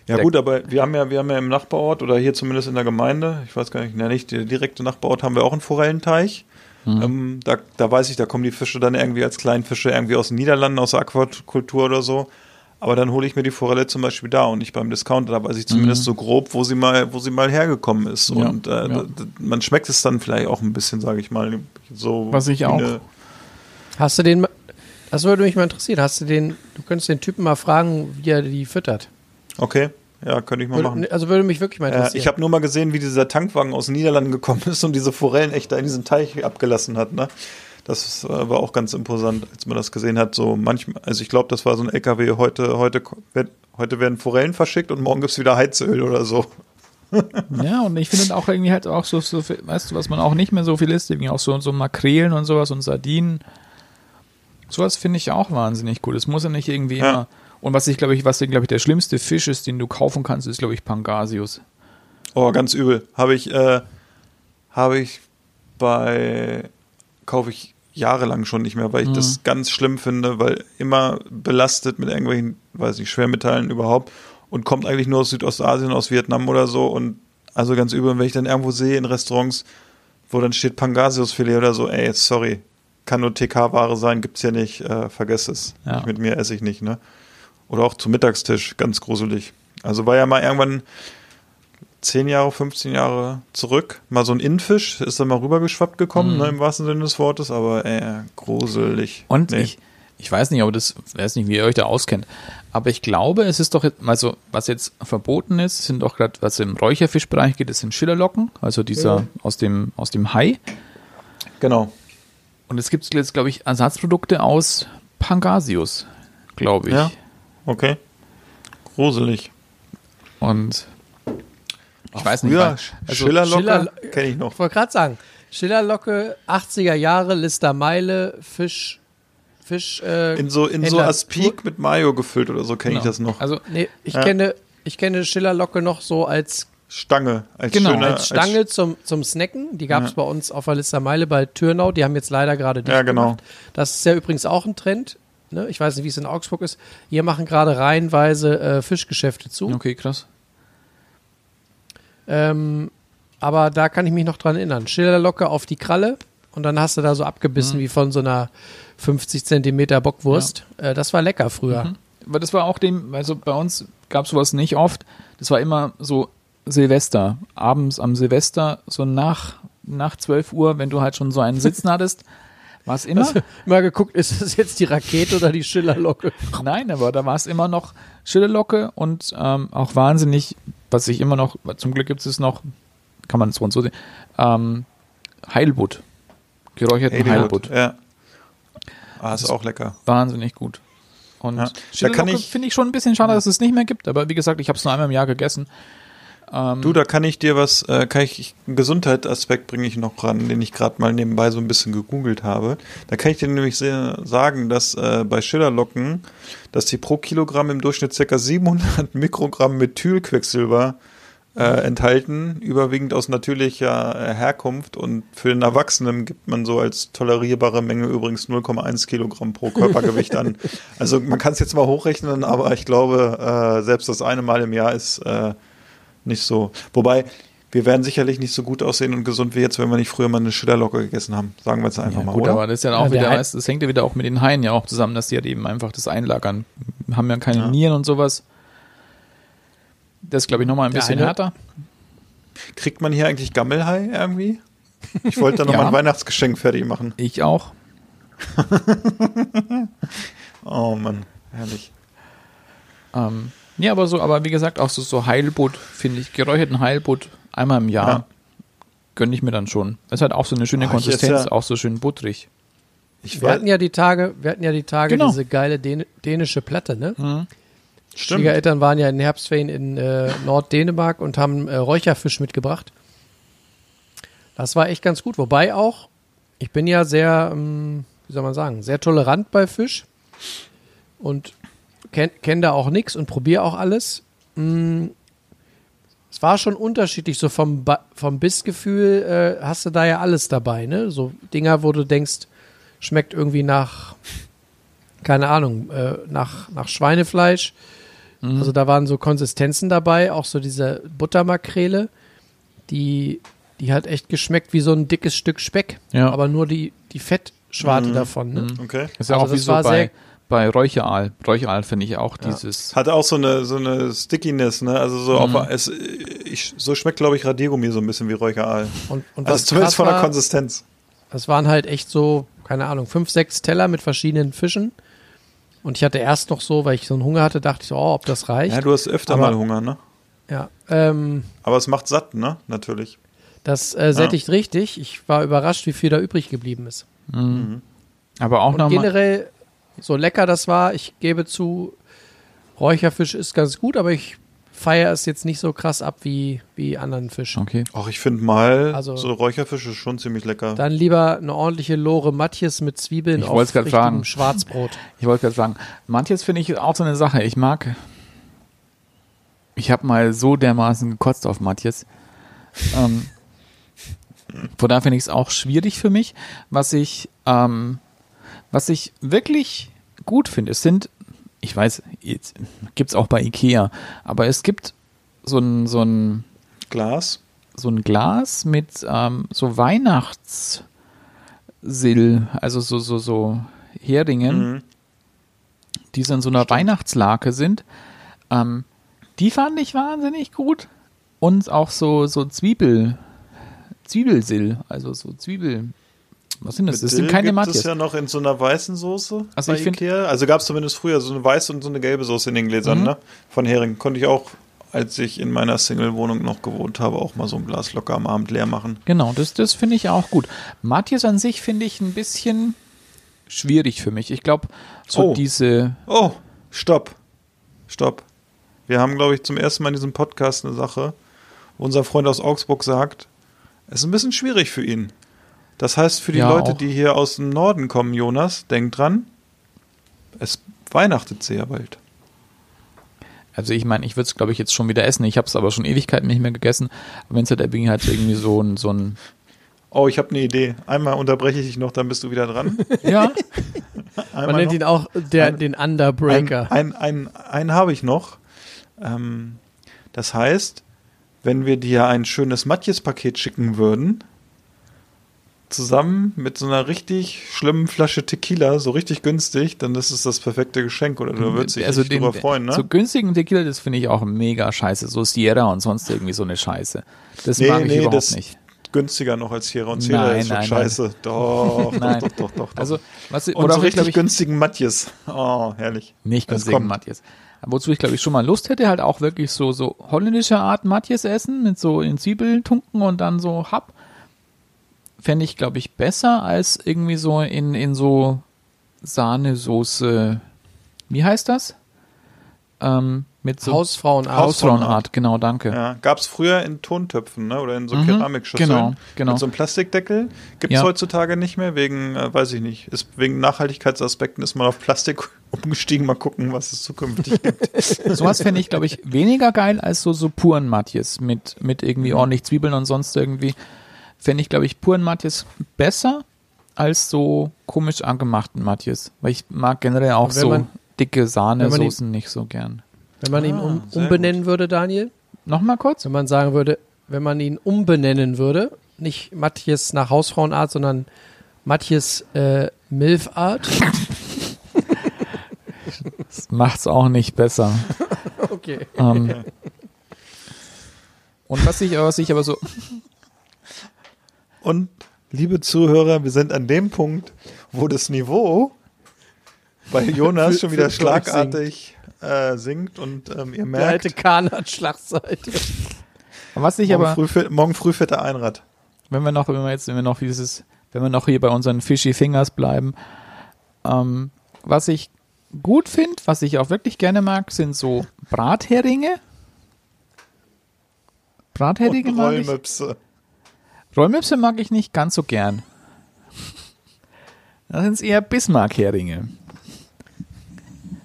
Ja gut, aber wir haben ja, wir haben ja im Nachbarort oder hier zumindest in der Gemeinde, ich weiß gar nicht, na nicht, der direkte Nachbarort haben wir auch einen Forellenteich. Ähm, da, da weiß ich, da kommen die Fische dann irgendwie als Kleinfische irgendwie aus den Niederlanden, aus der Aquakultur oder so. Aber dann hole ich mir die Forelle zum Beispiel da und nicht beim Discounter. Da weiß ich zumindest so grob, wo sie mal, wo sie mal hergekommen ist. Ja, und äh, ja. da, da, man schmeckt es dann vielleicht auch ein bisschen, sage ich mal. So Was ich auch- Hast du den, das würde mich mal interessieren, hast du den, du könntest den Typen mal fragen, wie er die füttert. Okay, ja, könnte ich mal machen. Würde, also würde mich wirklich mal Äh, interessieren. ich habe nur mal gesehen, wie dieser Tankwagen aus den Niederlanden gekommen ist und diese Forellen echt da in diesen Teich abgelassen hat. Ne? Das äh, war auch ganz imposant, als man das gesehen hat. So manchmal, also ich glaube, das war so ein LKW. Heute, heute, heute werden Forellen verschickt und morgen gibt's wieder Heizöl oder so. Ja, und ich finde auch irgendwie halt auch so, so viel, weißt du, was man auch nicht mehr so viel isst, irgendwie auch so, so Makrelen und sowas und Sardinen. Sowas finde ich auch wahnsinnig gut. Es muss ja nicht irgendwie Ja. immer. Und was ich glaube ich, was glaube ich der schlimmste Fisch ist, den du kaufen kannst, ist glaube ich Pangasius. Oh, ganz übel. Habe ich, äh, habe ich bei, kaufe ich jahrelang schon nicht mehr, weil ich das ganz schlimm finde, weil immer belastet mit irgendwelchen, weiß ich, Schwermetallen überhaupt. und kommt eigentlich nur aus Südostasien, aus Vietnam oder so und also ganz übel, Und wenn ich dann irgendwo sehe in Restaurants, wo dann steht Pangasiusfilet oder so, ey, sorry, kann nur TK-Ware sein, gibt's hier nicht, äh, vergess es. Ja. Nicht mit mir esse ich nicht, ne? Oder auch zum Mittagstisch, ganz gruselig. Also war ja mal irgendwann 10 Jahre, 15 Jahre zurück, mal so ein Innenfisch, ist dann mal rübergeschwappt gekommen, Mhm. ne, im wahrsten Sinne des Wortes, aber äh, gruselig. Und Nee. ich, ich weiß nicht, aber das, weiß nicht, wie ihr euch da auskennt. Aber ich glaube, es ist doch, jetzt- also was jetzt verboten ist, sind doch gerade, was im Räucherfischbereich geht, das sind Schillerlocken, also dieser aus dem aus dem Hai. Genau. Und es gibt jetzt, glaube ich, Ersatzprodukte aus Pangasius, glaube ich. Ja. Okay. Gruselig. Und ich weiß nicht, Früher, also Schillerlocke Schiller- kenne ich noch. Ich wollte gerade sagen, Schillerlocke, 80er Jahre, Lister Meile, Fisch, Fisch, äh, In so, in so Aspik mit Mayo gefüllt oder so kenne ich genau. das noch. Also Nee, ich Ja. kenne, ich kenne Schillerlocke noch so als, Stange. Als Genau, schöne, als Stange zum, zum Snacken. Die gab es Ja. bei uns auf der Lister Meile bei Türnau. Die haben jetzt leider gerade dicht Ja, genau. gemacht. Das ist ja übrigens auch ein Trend. Ne? Ich weiß nicht, wie es in Augsburg ist. Hier machen gerade reihenweise äh, Fischgeschäfte zu. okay, krass. Ähm, aber da kann ich mich noch dran erinnern. Schillerlocke auf die Kralle und dann hast du da so abgebissen wie von so einer 50 Zentimeter Bockwurst. Äh, das war lecker früher. Aber das war auch dem, also bei uns gab es sowas nicht oft. Das war immer so Silvester, abends am Silvester, so nach, nach 12 Uhr, wenn du halt schon so einen Sitzen hattest, war es immer. Hast du mal geguckt, ist das jetzt die Rakete oder die Schillerlocke? Nein, aber da war es immer noch Schillerlocke und ähm, auch wahnsinnig, was ich immer noch, zum Glück gibt es noch, kann man so und so sehen, ähm, Heilbutt. Geräucherten Heilbutt. Ja. Ah, ist auch lecker. Wahnsinnig gut. Und Ja. Da kann ich- finde ich schon ein bisschen schade, dass es nicht mehr gibt, aber wie gesagt, ich habe es nur einmal im Jahr gegessen. Ähm, Du, da kann ich dir was, äh, kann ich, einen Gesundheitsaspekt bringe ich noch ran, den ich gerade mal nebenbei so ein bisschen gegoogelt habe. Da kann ich dir nämlich sehr sagen, dass äh, bei Schillerlocken, dass die pro Kilogramm im Durchschnitt ca. 700 Mikrogramm Methylquecksilber äh, enthalten, überwiegend aus natürlicher äh, Herkunft und für den Erwachsenen gibt man so als tolerierbare Menge übrigens 0,1 Kilogramm pro Körpergewicht an. Also man kann es jetzt mal hochrechnen, aber ich glaube, äh, selbst das eine Mal im Jahr ist äh, nicht so. Wobei, wir werden sicherlich nicht so gut aussehen und gesund wie jetzt, wenn wir nicht früher mal eine Schillerlocke gegessen haben. Sagen wir jetzt einfach Ja, mal, gut, oder? aber das ist ja auch Ja, der wieder, weißt, das hängt ja wieder auch mit den Haien ja auch zusammen, dass die halt eben einfach das einlagern. Haben ja keine Ja. Nieren und sowas. Das ist, glaube ich, nochmal ein Der bisschen eine- härter. Kriegt man hier eigentlich Gammelhai irgendwie? Ich wollte da noch Ja. mal ein Weihnachtsgeschenk fertig machen. Ich auch. Oh Mann, herrlich. Ähm, ja, aber so, aber wie gesagt, auch so, so Heilbutt, finde ich, geräucherten Heilbutt einmal im Jahr Ja. gönne ich mir dann schon. Es hat auch so eine schöne esse Konsistenz, ja- auch so schön butterig. Ich Wir hatten ja die Tage, wir hatten ja die Tage Genau. diese geile Dän dänische Platte, ne? stimmt. Schwiegereltern waren ja in Herbstferien in äh, Norddänemark und haben äh, Räucherfisch mitgebracht. Das war echt ganz gut. Wobei auch, ich bin ja sehr, ähm, wie soll man sagen, sehr tolerant bei Fisch und kenne kenn da auch nichts und probiere auch alles. Mm, Es war schon unterschiedlich, so vom, Ba- vom Bissgefühl äh, hast du da ja alles dabei, ne? So Dinger, wo du denkst, schmeckt irgendwie nach, keine Ahnung, äh, nach, nach Schweinefleisch. Also da waren so Konsistenzen dabei, auch so diese Buttermakrele, die, die hat echt geschmeckt wie so ein dickes Stück Speck. Ja. Aber nur die, die Fettschwarte davon. Ne? Okay. Ist ja Also auch wie das so war bei, sehr- bei Räucheraal. Räucheraal finde ich auch dieses. Hat auch so eine, so eine Stickiness, ne? Also so auf, es, ich, so schmeckt, glaube ich, Radiergummi so ein bisschen wie Räucheraal. Und, und Also was zumindest von der Konsistenz. das waren halt echt so, keine Ahnung, fünf, sechs Teller mit verschiedenen Fischen. Und ich hatte erst noch so, weil ich so einen Hunger hatte, dachte ich so, oh, ob das reicht. Ja, du hast öfter Aber- mal Hunger, ne? Ja, ähm, Aber es macht satt, ne? Natürlich. das äh, sättigt richtig. Ich war überrascht, wie viel da übrig geblieben ist. Aber auch nochmal. generell, so lecker das war, ich gebe zu, Räucherfisch ist ganz gut, aber ich feiere es jetzt nicht so krass ab wie, wie anderen Fisch. Okay. Ach, ich finde mal, Also- so Räucherfisch ist schon ziemlich lecker. Dann lieber eine ordentliche Lore Matjes mit Zwiebeln Ich grad richtigem fragen. Schwarzbrot. Ich wollte gerade sagen, manches finde ich auch so eine Sache. Ich mag. Ich habe mal so dermaßen gekotzt auf Matthias. Ähm, von daher finde ich es auch schwierig für mich. Was ich, ähm, was ich wirklich gut finde, es sind ich weiß, jetzt gibt's auch bei Ikea, aber es gibt so ein, so ein, Glas. so ein Glas mit ähm, so Weihnachtssill, also so, so, so Heringen, Mhm. die so in so einer Weihnachtslake sind. Ähm, die fand ich wahnsinnig gut. Und auch so, so Zwiebel, Zwiebelsill, also so Zwiebel. Was sind das? Mit Das sind keine Matjes. es ja noch in so einer weißen Soße Also ich find- Ikea. Also gab es zumindest früher so eine weiße und so eine gelbe Soße in den Gläsern, Mhm. ne? Von Hering. Konnte ich auch, als ich in meiner Single-Wohnung noch gewohnt habe, auch mal so ein Glas locker am Abend leer machen. Genau, das, das finde ich auch gut. Matjes an sich finde ich ein bisschen schwierig für mich. Ich glaube, so Oh. diese. Oh, stopp. Stopp. Wir haben, glaube ich, zum ersten Mal in diesem Podcast eine Sache, wo unser Freund aus Augsburg sagt, es ist ein bisschen schwierig für ihn. Das heißt, für die Ja, Leute, auch. die hier aus dem Norden kommen, Jonas, denkt dran, es weihnachtet sehr bald. Also ich meine, ich würde es, glaube ich, jetzt schon wieder essen. Ich habe es aber schon Ewigkeiten nicht mehr gegessen. Wenn es halt irgendwie halt irgendwie so ein, so ein. Oh, ich habe eine Idee. Einmal unterbreche ich dich noch, dann bist du wieder dran. Ja, Einmal Man nennt noch. ihn auch der, Ein- den Underbreaker. Ein, ein, ein, einen habe ich noch. Ähm, das heißt, wenn wir dir ein schönes Matjes-Paket schicken würden, zusammen mit so einer richtig schlimmen Flasche Tequila, so richtig günstig, dann ist es das perfekte Geschenk oder du würdest dich also den, drüber freuen, ne? so günstigen Tequila, das finde ich auch mega scheiße. So Sierra und sonst irgendwie so eine Scheiße. Das Nee, mag ich nee, überhaupt das- nicht. Günstiger noch als Sierra und Sierra Nein, ist schon nein, scheiße. Doch, Nein. doch, doch, doch, doch. Also, was und so richtig ich, günstigen Matjes. Oh, herrlich. nicht Es günstigen. Matjes. Wozu ich, glaube ich, schon mal Lust hätte, halt auch wirklich so, so holländische Art Matjes essen, mit so in Zwiebeln tunken und dann so hab. Fände ich, glaube ich, besser als irgendwie so in, in so Sahnesoße. Wie heißt das? Ähm, mit so Hausfrauenart. Hausfrauenart, genau, danke. Ja, gab es früher in Tontöpfen ne? oder in so Mhm, Keramikschüsseln. genau, genau. Mit so einem Plastikdeckel. Gibt es Ja. heutzutage nicht mehr, wegen, äh, weiß ich nicht, ist, wegen Nachhaltigkeitsaspekten ist man auf Plastik umgestiegen. Mal gucken, was es zukünftig gibt. Sowas fände ich, glaube ich, weniger geil als so, so puren Matjes mit, mit irgendwie Mhm. ordentlich Zwiebeln und sonst irgendwie. Fände ich, glaube ich, puren Matjes besser als so komisch angemachten Matjes. Weil ich mag generell auch so man- dicke Sahnesoßen nicht so gern. Wenn man ihn Ah, um, sehr umbenennen würde, Daniel, Nochmal kurz? wenn man sagen würde, wenn man ihn umbenennen würde, nicht Matthias nach Hausfrauenart, sondern Matthias äh, Milfart. Das macht's auch nicht besser. Okay. ähm, und was ich, was ich aber so, Und, liebe Zuhörer, wir sind an dem Punkt, wo das Niveau bei Jonas Für- schon wieder schlagartig äh, sinkt und ähm, ihr Der alte merkt, Kahn hat Schlagseite. was ich morgen aber, früh, fährt- morgen früh fährt der Einrad. wenn wir noch, wenn wir jetzt, wenn wir noch dieses, wenn wir noch hier bei unseren Fishy Fingers bleiben, ähm, was ich gut finde, was ich auch wirklich gerne mag, sind so Bratheringe. Bratheringe Und mag ich. Rollmöpse. Mag ich nicht ganz so gern. Das sind eher Bismarck-Heringe.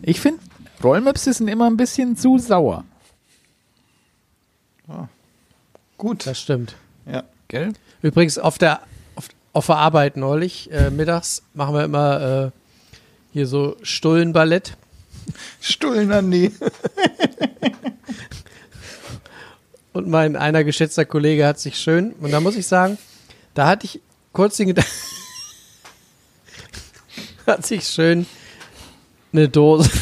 Ich finde, Rollmöpse sind immer ein bisschen zu sauer. Gut. Das stimmt. Ja. Gell? Übrigens, auf der, auf, auf der Arbeit neulich, äh, mittags, machen wir immer äh, hier so Stullenballett. Stullen an die. Und mein einer geschätzter Kollege hat sich schön, und da muss ich sagen, da hatte ich kurz den Gedanken, hat sich schön eine Dose,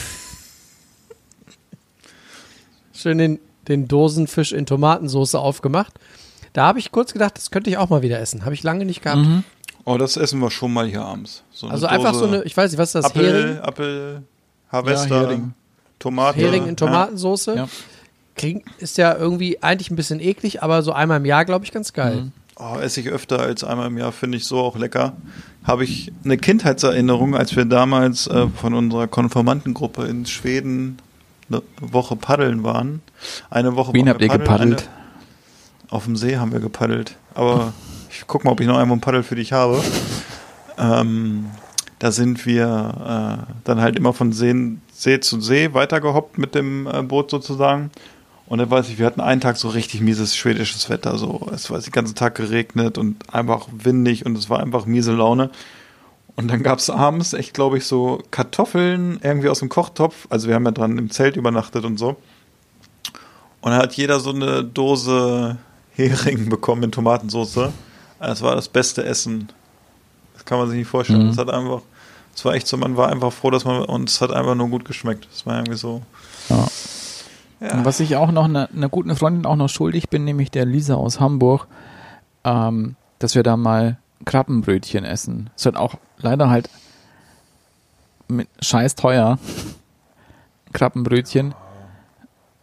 schön den, den Dosenfisch in Tomatensauce aufgemacht. Da habe ich kurz gedacht, das könnte ich auch mal wieder essen. Habe ich lange nicht gehabt. Oh, das essen wir schon mal hier abends. So eine Also einfach so eine, ich weiß nicht, was ist das? Apfel, Hering? Apfel, Harvester, Ja, Hering. Tomate. Hering in Tomatensauce. Ja. Kriegen, ist ja irgendwie eigentlich ein bisschen eklig, aber so einmal im Jahr, glaube ich, ganz geil. Mhm. Oh, esse ich öfter als einmal im Jahr, finde ich so auch lecker. Habe ich eine Kindheitserinnerung, als wir damals äh, von unserer Konformantengruppe in Schweden eine Woche paddeln waren. Eine Woche Wen waren habt ihr gepaddelt? Eine, auf dem See haben wir gepaddelt. Aber ich guck mal, ob ich noch einmal ein Paddel für dich habe. Ähm, da sind wir äh, dann halt immer von See, See zu See weitergehoppt mit dem äh, Boot sozusagen. Und dann weiß ich, wir hatten einen Tag so richtig mieses schwedisches Wetter. So, es war den ganzen Tag geregnet und einfach windig und es war einfach miese Laune. Und dann gab es abends echt, glaube ich, so Kartoffeln irgendwie aus dem Kochtopf. Also wir haben ja dran im Zelt übernachtet und so. Und dann hat jeder so eine Dose Hering bekommen in Tomatensauce. Das war das beste Essen. Das kann man sich nicht vorstellen. Mhm. Es hat einfach, es war echt so, man war einfach froh, dass man, und es hat einfach nur gut geschmeckt. Das war irgendwie so. Ja. Ja. Und was ich auch noch einer einer guten Freundin auch noch schuldig bin, nämlich der Lisa aus Hamburg, ähm, dass wir da mal Krabbenbrötchen essen. Ist halt auch leider halt mit scheiß teuer. Krabbenbrötchen.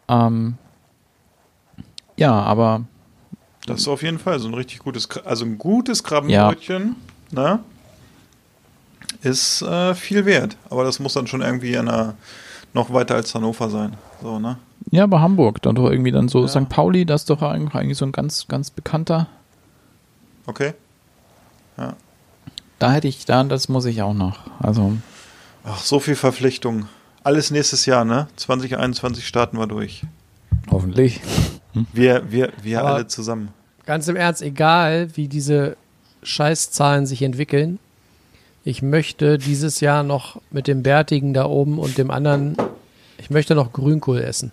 Ähm, ja, aber Das ist auf jeden Fall so ein richtig gutes, also ein gutes Krabbenbrötchen, ne? Ist äh, viel wert. Aber das muss dann schon irgendwie in einer, noch weiter als Hannover sein. So, ne? Ja, aber Hamburg, dann doch irgendwie dann so Ja. St. Pauli, das ist doch eigentlich, eigentlich so ein ganz, ganz bekannter. Okay. Da hätte ich, da, das muss ich auch noch. Also, Ach, so viel Verpflichtung. Alles nächstes Jahr, ne? 2021 starten wir durch. hoffentlich. Wir, wir, wir Aber- alle zusammen. Ganz im Ernst, egal wie diese Scheißzahlen sich entwickeln, ich möchte dieses Jahr noch mit dem Bärtigen da oben und dem anderen, ich möchte noch Grünkohl essen.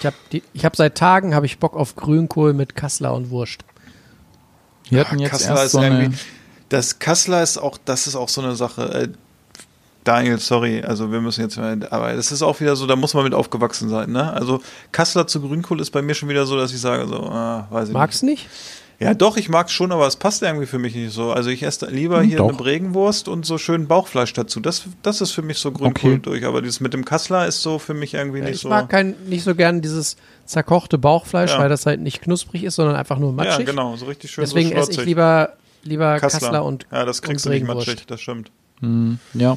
Ich habe hab seit Tagen habe ich Bock auf Grünkohl mit Kassler und Wurst. Wir hatten Ah, jetzt Kassler erst ist so eine, Das Kassler ist auch, das ist auch so eine Sache. Äh, Daniel, sorry, also wir müssen jetzt, mal- aber das ist auch wieder so, da muss man mit aufgewachsen sein, ne? Also Kassler zu Grünkohl ist bei mir schon wieder so, dass ich sage so, ah, weiß ich Magst du nicht? nicht. Ja, doch, ich mag's schon, aber es passt irgendwie für mich nicht so. Also ich esse lieber Hm, hier doch. eine Bregenwurst und so schön Bauchfleisch dazu. Das, das ist für mich so Grünkohl Okay. durch. Aber dieses mit dem Kassler ist so für mich irgendwie Ja, nicht ich so. mag kein, nicht so gern dieses zerkochte Bauchfleisch, Ja. weil das halt nicht knusprig ist, sondern einfach nur ja, matschig. genau, so richtig schön Deswegen so esse ich lieber, lieber Kassler, und Ja, das kriegst du nicht Bregenwurst. matschig, das stimmt. Hm, ja.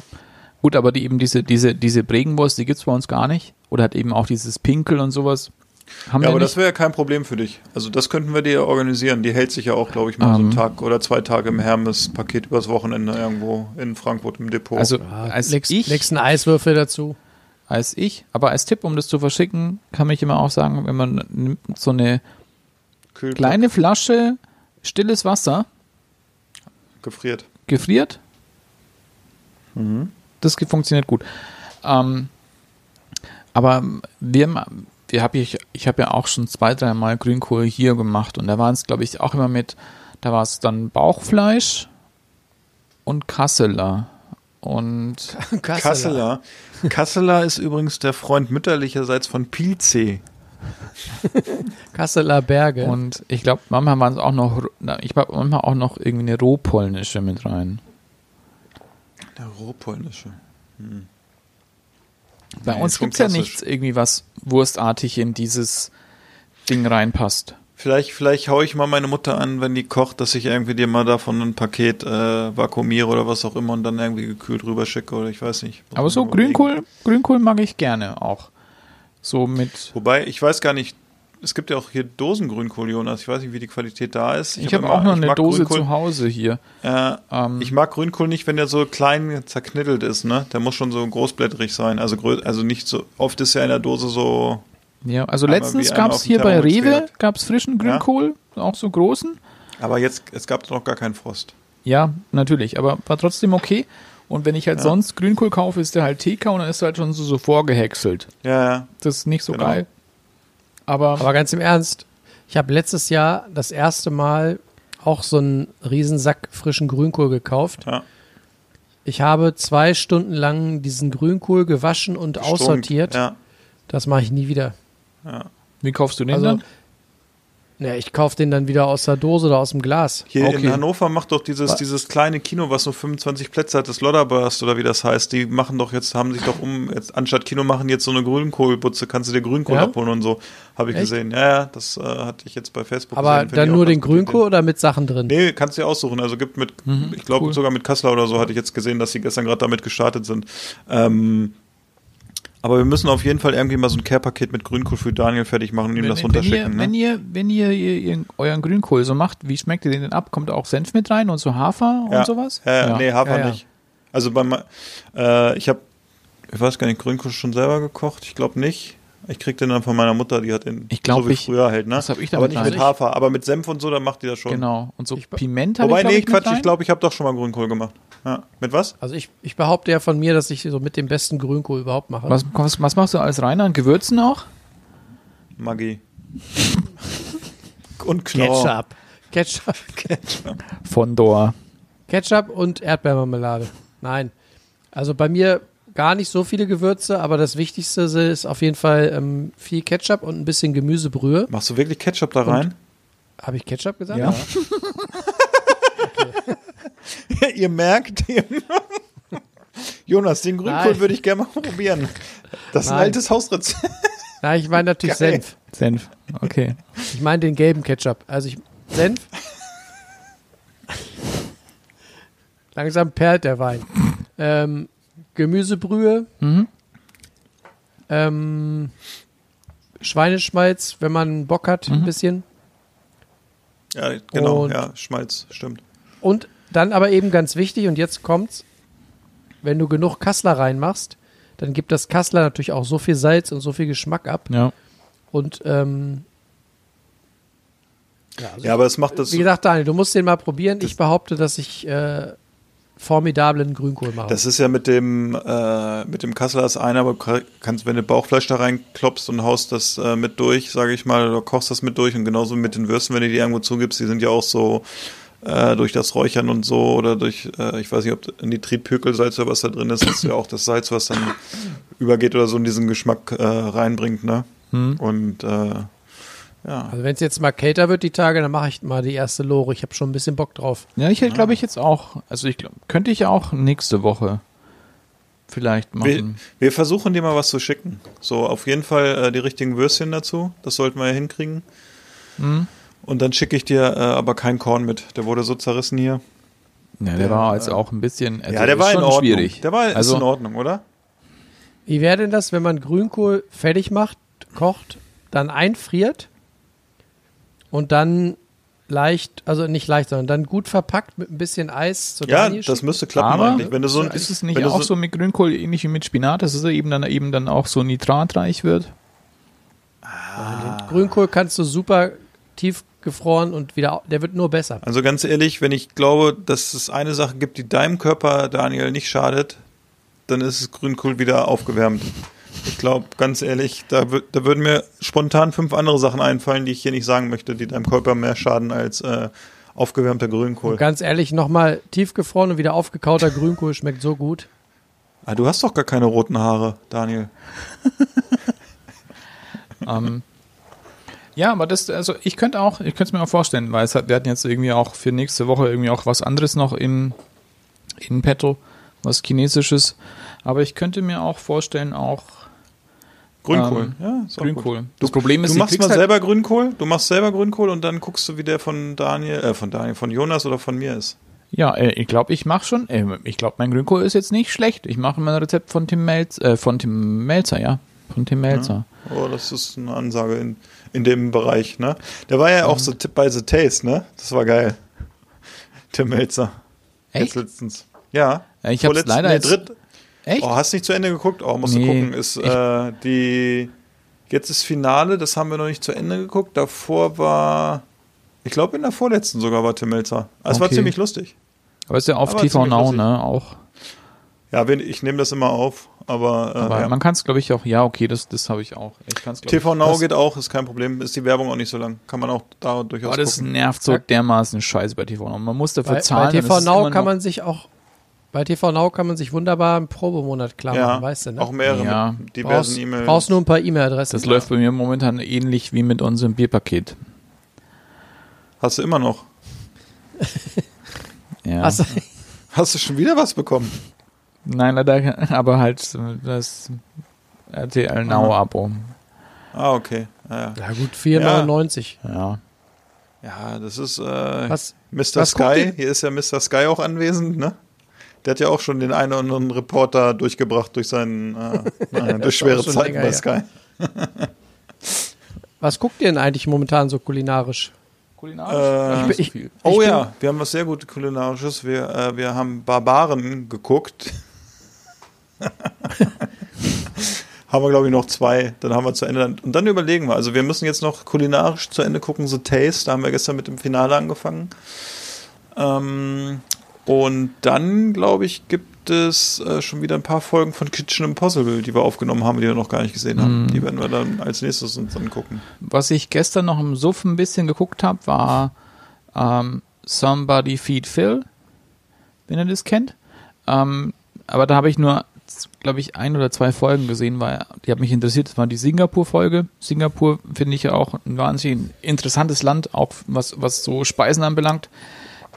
Gut, aber die eben diese, diese, diese Bregenwurst, die gibt's bei uns gar nicht. Oder hat eben auch dieses Pinkel und sowas. Haben Ja, aber nicht. das wäre ja kein Problem für dich. Also das könnten wir dir organisieren. Die hält sich ja auch, glaube ich, mal so einen Ähm. Tag oder zwei Tage im Hermes-Paket übers Wochenende irgendwo in Frankfurt im Depot. also, Ja, als legst, ich, legst einen Eiswürfel dazu. als ich, aber als Tipp, um das zu verschicken, kann ich immer auch sagen, wenn man nimmt so eine Kühlpack kleine Flasche stilles Wasser, gefriert. gefriert, das ge- funktioniert gut. Ähm, aber wir, wir hab ich, ich habe ja auch schon zwei, dreimal Grünkohl hier gemacht und da waren es, glaube ich, auch immer mit, da war es dann Bauchfleisch und Kasseler. Und Kasseler. Kasseler ist übrigens der Freund mütterlicherseits von Pilze. Kasseler Berge. Und ich glaube, manchmal waren es auch noch, ich glaube, manchmal auch noch irgendwie eine rohpolnische mit rein. Der rohpolnische. Bei Nee, uns gibt es ja nichts irgendwie, was wurstartig in dieses Ding reinpasst. Vielleicht, vielleicht haue ich mal meine Mutter an, wenn die kocht, dass ich irgendwie dir mal davon ein Paket äh, vakuumiere oder was auch immer und dann irgendwie gekühlt rüberschicke oder ich weiß nicht. Aber so. Grünkohl, Grünkohl mag ich gerne auch. So mit. Wobei, ich weiß gar nicht, es gibt ja auch hier Dosengrünkohl, Jonas. Ich weiß nicht, wie die Qualität da ist. Ich, hab habe immer- auch noch ich eine Dose Grünkohl- zu Hause hier. Äh, Ähm, ich mag Grünkohl nicht, wenn der so klein zerknittelt ist, ne? Der muss schon so großblättrig sein. Also, also nicht so, oft ist ja in der Dose so, ja, also letztens gab es hier bei Rewe gab's frischen Grünkohl, auch so großen. aber jetzt, es gab noch gar keinen Frost. Ja, natürlich, aber war trotzdem okay. Und wenn ich halt Ja. sonst Grünkohl kaufe, ist der halt TK und dann ist er halt schon so, so vorgehäckselt. Ja, ja. Das ist nicht so Genau. geil. Aber, Aber ganz im Ernst, ich habe letztes Jahr das erste Mal auch so einen Riesensack frischen Grünkohl gekauft. Ja. Ich habe zwei Stunden lang diesen Grünkohl gewaschen und aussortiert. Ja. Das mache ich nie wieder. wie kaufst du den Also, dann? Ja, ich kaufe den dann wieder aus der Dose oder aus dem Glas. Hier Okay. in Hannover macht doch dieses, dieses kleine Kino, was so 25 Plätze hat, das Lodderburst oder wie das heißt, die machen doch jetzt, haben sich doch um, jetzt anstatt Kino machen jetzt so eine Grünkohlbutze, kannst du dir Grünkohl Ja? abholen und so, habe ich Echt? gesehen. Ja, ja, das äh, hatte ich jetzt bei Facebook Aber gesehen. Dann nur den. Grünkohl oder mit Sachen drin? Nee, kannst du dir aussuchen. Also gibt mit, ich glaube cool. sogar mit Kassler oder so hatte ich jetzt gesehen, dass sie gestern gerade damit gestartet sind. Ähm, aber wir müssen auf jeden Fall irgendwie mal so ein Care-Paket mit Grünkohl für Daniel fertig machen und ihm das wenn, ihr, runterschicken. wenn, Ne? ihr, wenn ihr, ihr, ihr euren Grünkohl so macht, wie schmeckt ihr den denn ab? Kommt da auch Senf mit rein und so Hafer Ja. und sowas? Ja, nee, Hafer Ja, ja. nicht. Also beim, äh, ich habe, ich weiß gar nicht, Grünkohl schon selber gekocht. Ich glaube nicht. Ich krieg den dann von meiner Mutter, die hat den Ich glaub, so wie ich- früher halt, ne? was hab ich aber nicht rein? mit Hafer, aber mit Senf und so, dann macht die das schon. Genau. Und so Ich- Piment habe Wobei, ich, nee, ich, mit Quatsch, rein. ich glaube, ich habe doch schon mal Grünkohl gemacht. Ja. Mit was? Also ich, ich behaupte ja von mir, dass ich so mit dem besten Grünkohl überhaupt mache. Was, was, was machst du als Rainer? An Gewürzen auch? Maggi. Und Knorr. Ketchup. Ketchup. Fondor. Ketchup und Erdbeermarmelade. Nein. Also bei mir gar nicht so viele Gewürze, aber das Wichtigste ist auf jeden Fall ähm, viel Ketchup und ein bisschen Gemüsebrühe. Machst du wirklich Ketchup da rein? Habe ich Ketchup gesagt? Ja. Ja, ihr merkt, Jonas, den Grünkohl Nein. würde ich gerne mal probieren. Das ist ein Nein. altes Hausrezept. Nein, ich meine natürlich Geil. Senf. Senf. Okay. Ich meine den gelben Ketchup. Also ich Senf. Langsam perlt der Wein. Ähm, Gemüsebrühe. Mhm. Ähm, Schweineschmalz, wenn man Bock hat, ein bisschen. Ja, genau, Und- ja, Schmalz, stimmt. Und dann aber eben ganz wichtig, und jetzt kommt's, wenn du genug Kassler reinmachst, dann gibt das Kassler natürlich auch so viel Salz und so viel Geschmack ab. Ja. Und ähm, Ja, aber es macht das. wie gesagt, Daniel, du musst den mal probieren. Ich behaupte, dass ich äh, formidablen Grünkohl mache. Das ist ja mit dem, äh, mit dem Kassler das eine, aber du kannst, wenn du Bauchfleisch da reinklopst und haust das äh, mit durch, sage ich mal, oder kochst das mit durch und genauso mit den Würsten, wenn du die irgendwo zugibst, die sind ja auch so äh, durch das Räuchern und so oder durch, äh, ich weiß nicht, ob in die Triebpökelsalz oder was da drin ist, ist ja auch das Salz, was dann übergeht oder so in diesen Geschmack äh, reinbringt, ne? Und äh, ja. also wenn es jetzt mal kälter wird die Tage, dann mache ich mal die erste Lore. Ich habe schon ein bisschen Bock drauf. Ja, ich glaube ich jetzt auch. Also ich glaub, könnte ich auch nächste Woche vielleicht Wir, machen. wir versuchen dir mal was zu schicken. So, auf jeden Fall äh, die richtigen Würstchen dazu. Das sollten wir ja hinkriegen. Mhm. Und dann schicke ich dir äh, aber kein Korn mit. Der wurde so zerrissen hier. Ja, der war jetzt auch ein bisschen. Also ja, der ist war in schon Ordnung. schwierig. Der war also, ist in Ordnung, oder? Wie wäre denn das, wenn man Grünkohl fertig macht, kocht, dann einfriert und dann leicht, also nicht leicht, sondern dann gut verpackt mit ein bisschen Eis zu Ja, Daniel das schickt? müsste klappen Aber eigentlich. Wenn du so ein, ist es nicht auch so, mit Grünkohl ähnlich wie mit Spinat, dass es eben dann eben dann auch so nitratreich wird? Grünkohl kannst du super tief gefroren und wieder, der wird nur besser. Also ganz ehrlich, wenn ich glaube, dass es eine Sache gibt, die deinem Körper, Daniel, nicht schadet, dann ist es Grünkohl wieder aufgewärmt. Ich glaube, ganz ehrlich, da, da würden mir spontan fünf andere Sachen einfallen, die ich hier nicht sagen möchte, die deinem Körper mehr schaden als äh, aufgewärmter Grünkohl. Und ganz ehrlich, nochmal tiefgefroren und wieder aufgekauter Grünkohl schmeckt so gut. Ah, du hast doch gar keine roten Haare, Daniel. ähm, ja, aber das, also ich könnte auch, ich könnte es mir auch vorstellen, weil es hat, wir hatten jetzt irgendwie auch für nächste Woche irgendwie auch was anderes noch in, in petto, was chinesisches. Aber ich könnte mir auch vorstellen, auch Grünkohl, Ähm, ja, Grünkohl. Gut. Das Problem ist, du machst mal halt- selber Grünkohl, du machst selber Grünkohl und dann guckst du, wie der von Daniel, äh, von Daniel, von Jonas oder von mir ist. Ja, äh, ich glaube, ich mache schon. Äh, ich glaube, mein Grünkohl ist jetzt nicht schlecht. Ich mache mein Rezept von Tim Melz, äh, von Tim Melzer, ja, von Tim Melzer. Oh, das ist eine Ansage in, in dem Bereich, ne? Der war ja auch so Tipp bei The Taste, ne? Das war geil. Tim Melzer. Echt? Jetzt letztens. Ja. Ja, ich hab's Vorletz- leider nee, dritt, Echt? Oh, hast nicht zu Ende geguckt? Oh, musst du Nee, gucken. Ist äh, die jetzt ist Finale, das haben wir noch nicht zu Ende geguckt. Davor war, ich glaube in der vorletzten sogar war Tim Melzer. Also es war Okay. ziemlich lustig. Aber ist ja auf TV Now, lustig. ne, auch. Ja, wenn, ich nehme das immer auf, aber, äh, Aber ja. man kann es, glaube ich, auch, ja, okay, das, das habe ich auch. Ich kann's, TV ich, Now das, geht auch, ist kein Problem. Ist die Werbung auch nicht so lang. Kann man auch da durchaus Aber das gucken. nervt so dermaßen scheiße bei TV Now. Man muss dafür Bei, zahlen. bei TV Now kann man sich auch, bei TV Now kann man sich wunderbar einen Probemonat klar Ja, machen, weißt du, ne? auch mehrere Ja. mit diversen brauchst, E-Mails. brauchst nur ein paar E-Mail-Adressen. Das läuft bei mir momentan ähnlich wie mit unserem Bierpaket. Hast du immer noch. Ja. Hast du, Hast du schon wieder was bekommen? Nein, leider, aber halt das RTL Now-Abo. Ah, okay. Ja, ja. ja gut, 4,99. Ja. ja das ist äh, Was- Mr. was Sky. Hier ist ja Mr. Sky auch anwesend, ne? Der hat ja auch schon den einen oder anderen Reporter durchgebracht durch seinen äh, äh, durch schwere Zeiten länger bei. Sky. Was guckt ihr denn eigentlich momentan so kulinarisch? Kulinarisch? Äh, ich- viel. Oh bin- ja, wir haben was sehr gut kulinarisches. Wir, äh, wir haben Barbaren geguckt. haben wir, glaube ich, noch zwei. Dann haben wir zu Ende. Und dann überlegen wir. Also wir müssen jetzt noch kulinarisch zu Ende gucken. The Taste, da haben wir gestern mit dem Finale angefangen. Ähm, Und dann, glaube ich, gibt es äh, schon wieder ein paar Folgen von Kitchen Impossible, die wir aufgenommen haben, die wir noch gar nicht gesehen haben. Mhm. Die werden wir dann als nächstes uns angucken. Was ich gestern noch im Suff ein bisschen geguckt habe, war ähm, Somebody Feed Phil, wenn ihr das kennt. Ähm, aber da habe ich nur, glaube ich, ein oder zwei Folgen gesehen, weil die hat mich interessiert. Das war die Singapur-Folge. Singapur finde ich ja auch ein wahnsinnig interessantes Land, auch was, was so Speisen anbelangt.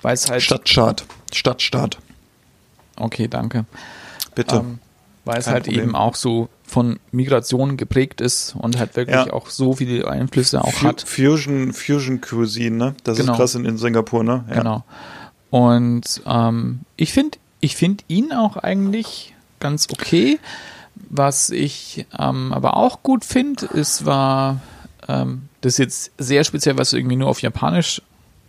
Weil es halt. Stadtstaat. Stadtstaat. Okay, danke. Bitte. Ähm, weil es Kein halt Problem. eben auch so von Migration geprägt ist und halt wirklich Ja. auch so viele Einflüsse auch Fu- hat. Fusion, Fusion Cuisine, ne? Das Genau. ist krass in, in Singapur, ne? Ja. Genau. Und ähm, ich finde ich find ihn auch eigentlich ganz okay. Was ich ähm, aber auch gut finde, ist, war ähm, das ist jetzt sehr speziell, was irgendwie nur auf Japanisch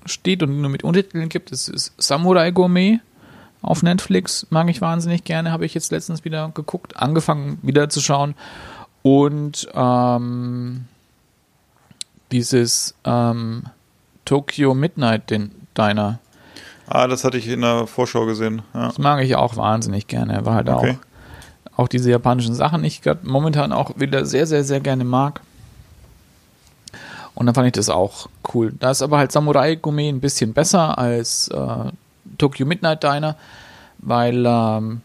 steht und nur mit Untertiteln gibt, das ist Samurai Gourmet auf Netflix. Mag ich wahnsinnig gerne, habe ich jetzt letztens wieder geguckt, angefangen wieder zu schauen. Und ähm, dieses ähm, Tokyo Midnight den Diner. Ah, das hatte ich in der Vorschau gesehen. Ja. Das mag ich auch wahnsinnig gerne. Er war halt Okay. auch, auch diese japanischen Sachen, die ich gerade momentan auch wieder sehr, sehr, sehr gerne mag. Und dann fand ich das auch cool. Da ist aber halt Samurai Gourmet ein bisschen besser als äh, Tokyo Midnight Diner, weil ähm,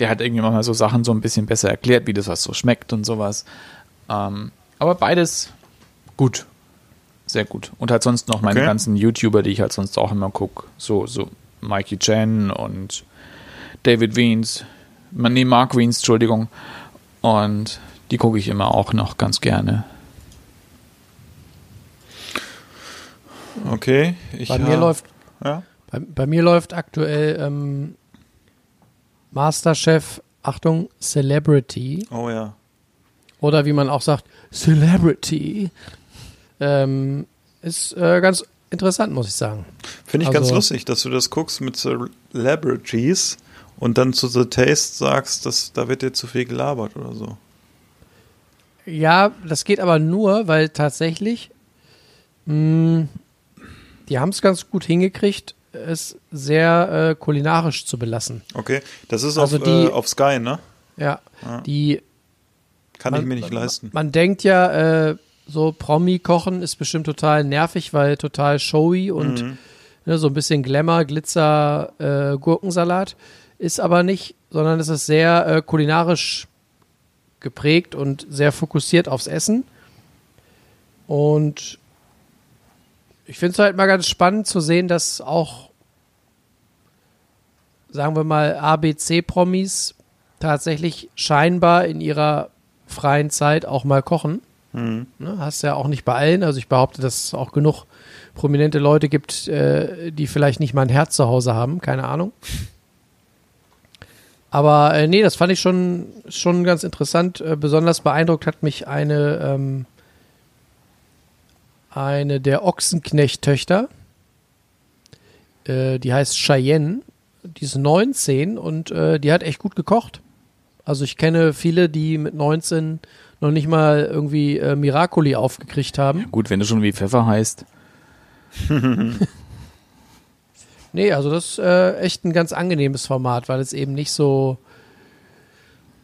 der hat irgendwie manchmal so Sachen so ein bisschen besser erklärt, wie das was so schmeckt und sowas. Ähm, aber beides gut. Sehr gut. Und halt sonst noch meine Okay. ganzen YouTuber, die ich halt sonst auch immer gucke. So, so Mikey Chen und David Wiens. Nee, Mark Wiens, Entschuldigung. Und die gucke ich immer auch noch ganz gerne. Okay. Ich Bei mir läuft Ja. Bei, bei mir läuft aktuell ähm, Masterchef, Achtung, Celebrity. Oh ja. Oder wie man auch sagt, Celebrity. Ähm, ist äh, ganz interessant, muss ich sagen. Finde ich ganz Also- lustig, dass du das guckst mit Celebrities und dann zu The Taste sagst, dass da wird dir zu viel gelabert oder so. Ja, das geht aber nur, weil tatsächlich mh, die haben es ganz gut hingekriegt, es sehr äh, kulinarisch zu belassen. Okay. Das ist Also auf, die- äh, auf Sky, ne? Ja, Ja. die Kann Man- ich mir nicht leisten. Man denkt ja, äh, so Promi-Kochen ist bestimmt total nervig, weil total showy und Mhm. ne, so ein bisschen Glamour, Glitzer, äh, Gurkensalat. Ist aber nicht, sondern es ist sehr äh, kulinarisch geprägt und sehr fokussiert aufs Essen. Und ich finde es halt mal ganz spannend zu sehen, dass auch, sagen wir mal, ABC-Promis tatsächlich scheinbar in ihrer freien Zeit auch mal kochen. Mhm. Ne, hast ja auch nicht bei allen. Also ich behaupte, dass es auch genug prominente Leute gibt, äh, die vielleicht nicht mal ein Herz zu Hause haben. Keine Ahnung. Aber äh, nee, das fand ich schon, schon ganz interessant. Äh, besonders beeindruckt hat mich eine, ähm, eine der Ochsenknecht-Töchter. Äh, die heißt Cheyenne. Die ist 19 und äh, die hat echt gut gekocht. Also ich kenne viele, die mit 19 noch nicht mal irgendwie äh, Miracoli aufgekriegt haben. Gut, wenn du schon wie Pfeffer heißt. Nee, also das ist äh, echt ein ganz angenehmes Format, weil es eben nicht so,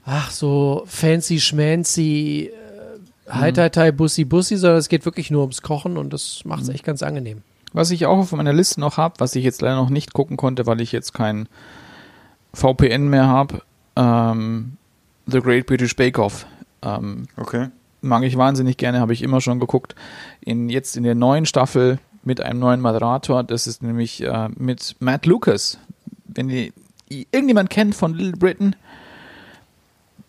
ach, so fancy schmancy, äh, Hi-Tai-Tai, Bussi-Bussi, sondern es geht wirklich nur ums Kochen und das macht es echt ganz angenehm. Was ich auch auf meiner Liste noch habe, was ich jetzt leider noch nicht gucken konnte, weil ich jetzt kein VPN mehr habe, ähm, The Great British Bake Off. Ähm, Okay. mag ich wahnsinnig gerne, habe ich immer schon geguckt. In, jetzt in der neuen Staffel mit einem neuen Moderator, das ist nämlich äh, mit Matt Lucas. Wenn die, irgendjemand kennt von Little Britain,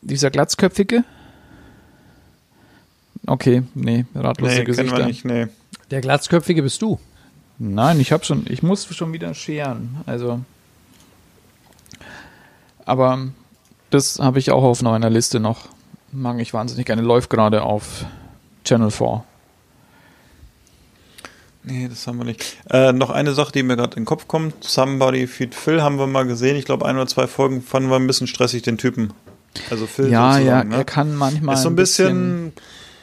dieser glatzköpfige. Okay, nee, ratlose Nee, kennen Gesichter. wir nicht, nee. Der Glatzköpfige bist du. Nein, ich habe schon, ich muss schon wieder scheren. Also, aber das habe ich auch auf meiner Liste noch. Mag ich wahnsinnig gerne. Läuft gerade auf Channel 4. Nee, das haben wir nicht. Äh, noch eine Sache, die mir gerade in den Kopf kommt. Somebody Feed Phil haben wir mal gesehen. Ich glaube, ein oder zwei Folgen fanden wir ein bisschen stressig, den Typen. Also Phil Ja, ja, ne? er kann manchmal Ist so ein bisschen,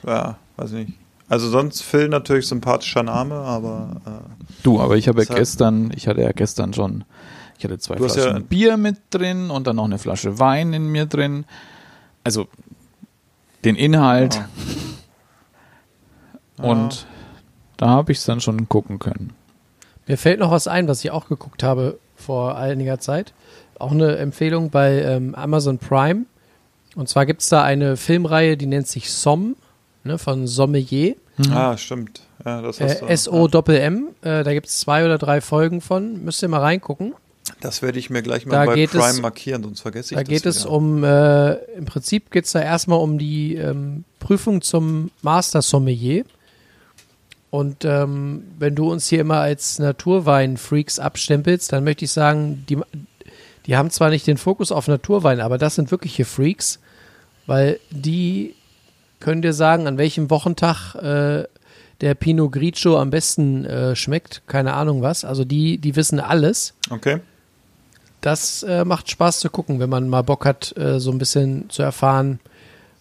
ja, weiß nicht. Also sonst Phil natürlich sympathischer Name, aber äh, Du, aber ich habe ja gestern, ich hatte ja gestern schon Ich hatte zwei Flaschen ja- Bier mit drin und dann noch eine Flasche Wein in mir drin. Also den Inhalt. Und da habe ich es dann schon gucken können. Mir fällt noch was ein, was ich auch geguckt habe vor einiger Zeit. Auch eine Empfehlung bei ähm, Amazon Prime. Und zwar gibt es da eine Filmreihe, die nennt sich Somm, ne, von Sommelier. Ah, stimmt. Ja, du. Äh, S-O-M-M. Äh, da gibt es zwei oder drei Folgen von. Müsst ihr mal reingucken. Das werde ich mir gleich Da mal bei geht Prime es- markieren, sonst vergesse ich Da das geht es wieder. um, äh, im Prinzip geht es da erstmal um die ähm, Prüfung zum Master Sommelier. Und ähm, wenn du uns hier immer als Naturwein-Freaks abstempelst, dann möchte ich sagen, die, die haben zwar nicht den Fokus auf Naturwein, aber das sind wirkliche Freaks, weil die können dir sagen, an welchem Wochentag äh, der Pinot Grigio am besten äh, schmeckt. Keine Ahnung was. Also die, die wissen alles Okay. Das äh, macht Spaß zu gucken, wenn man mal Bock hat, äh, so ein bisschen zu erfahren,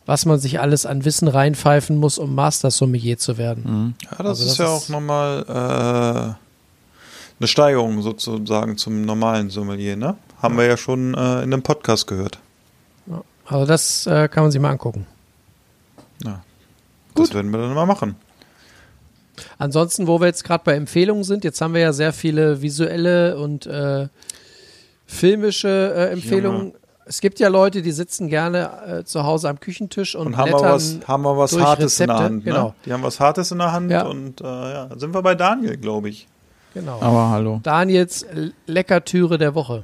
was man sich alles an Wissen reinpfeifen muss, um Master Sommelier zu werden. Ja, das Also ist das ja ist- auch nochmal äh, eine Steigerung sozusagen zum normalen Sommelier, ne? Haben wir ja schon äh, in einem Podcast gehört. Also das äh, kann man sich mal angucken. Ja. Das werden wir dann mal machen. Ansonsten, wo wir jetzt gerade bei Empfehlungen sind, jetzt haben wir ja sehr viele visuelle und äh, filmische äh, Empfehlungen. Es gibt ja Leute, die sitzen gerne äh, zu Hause am Küchentisch und, Und haben wir was, haben wir was Hartes in der Rezepte. Hand. Ne? Genau, Die haben was Hartes in der Hand Ja. und äh, ja, sind wir bei Daniel, glaube ich. genau. Aber hallo. Daniels Leckertüre der Woche.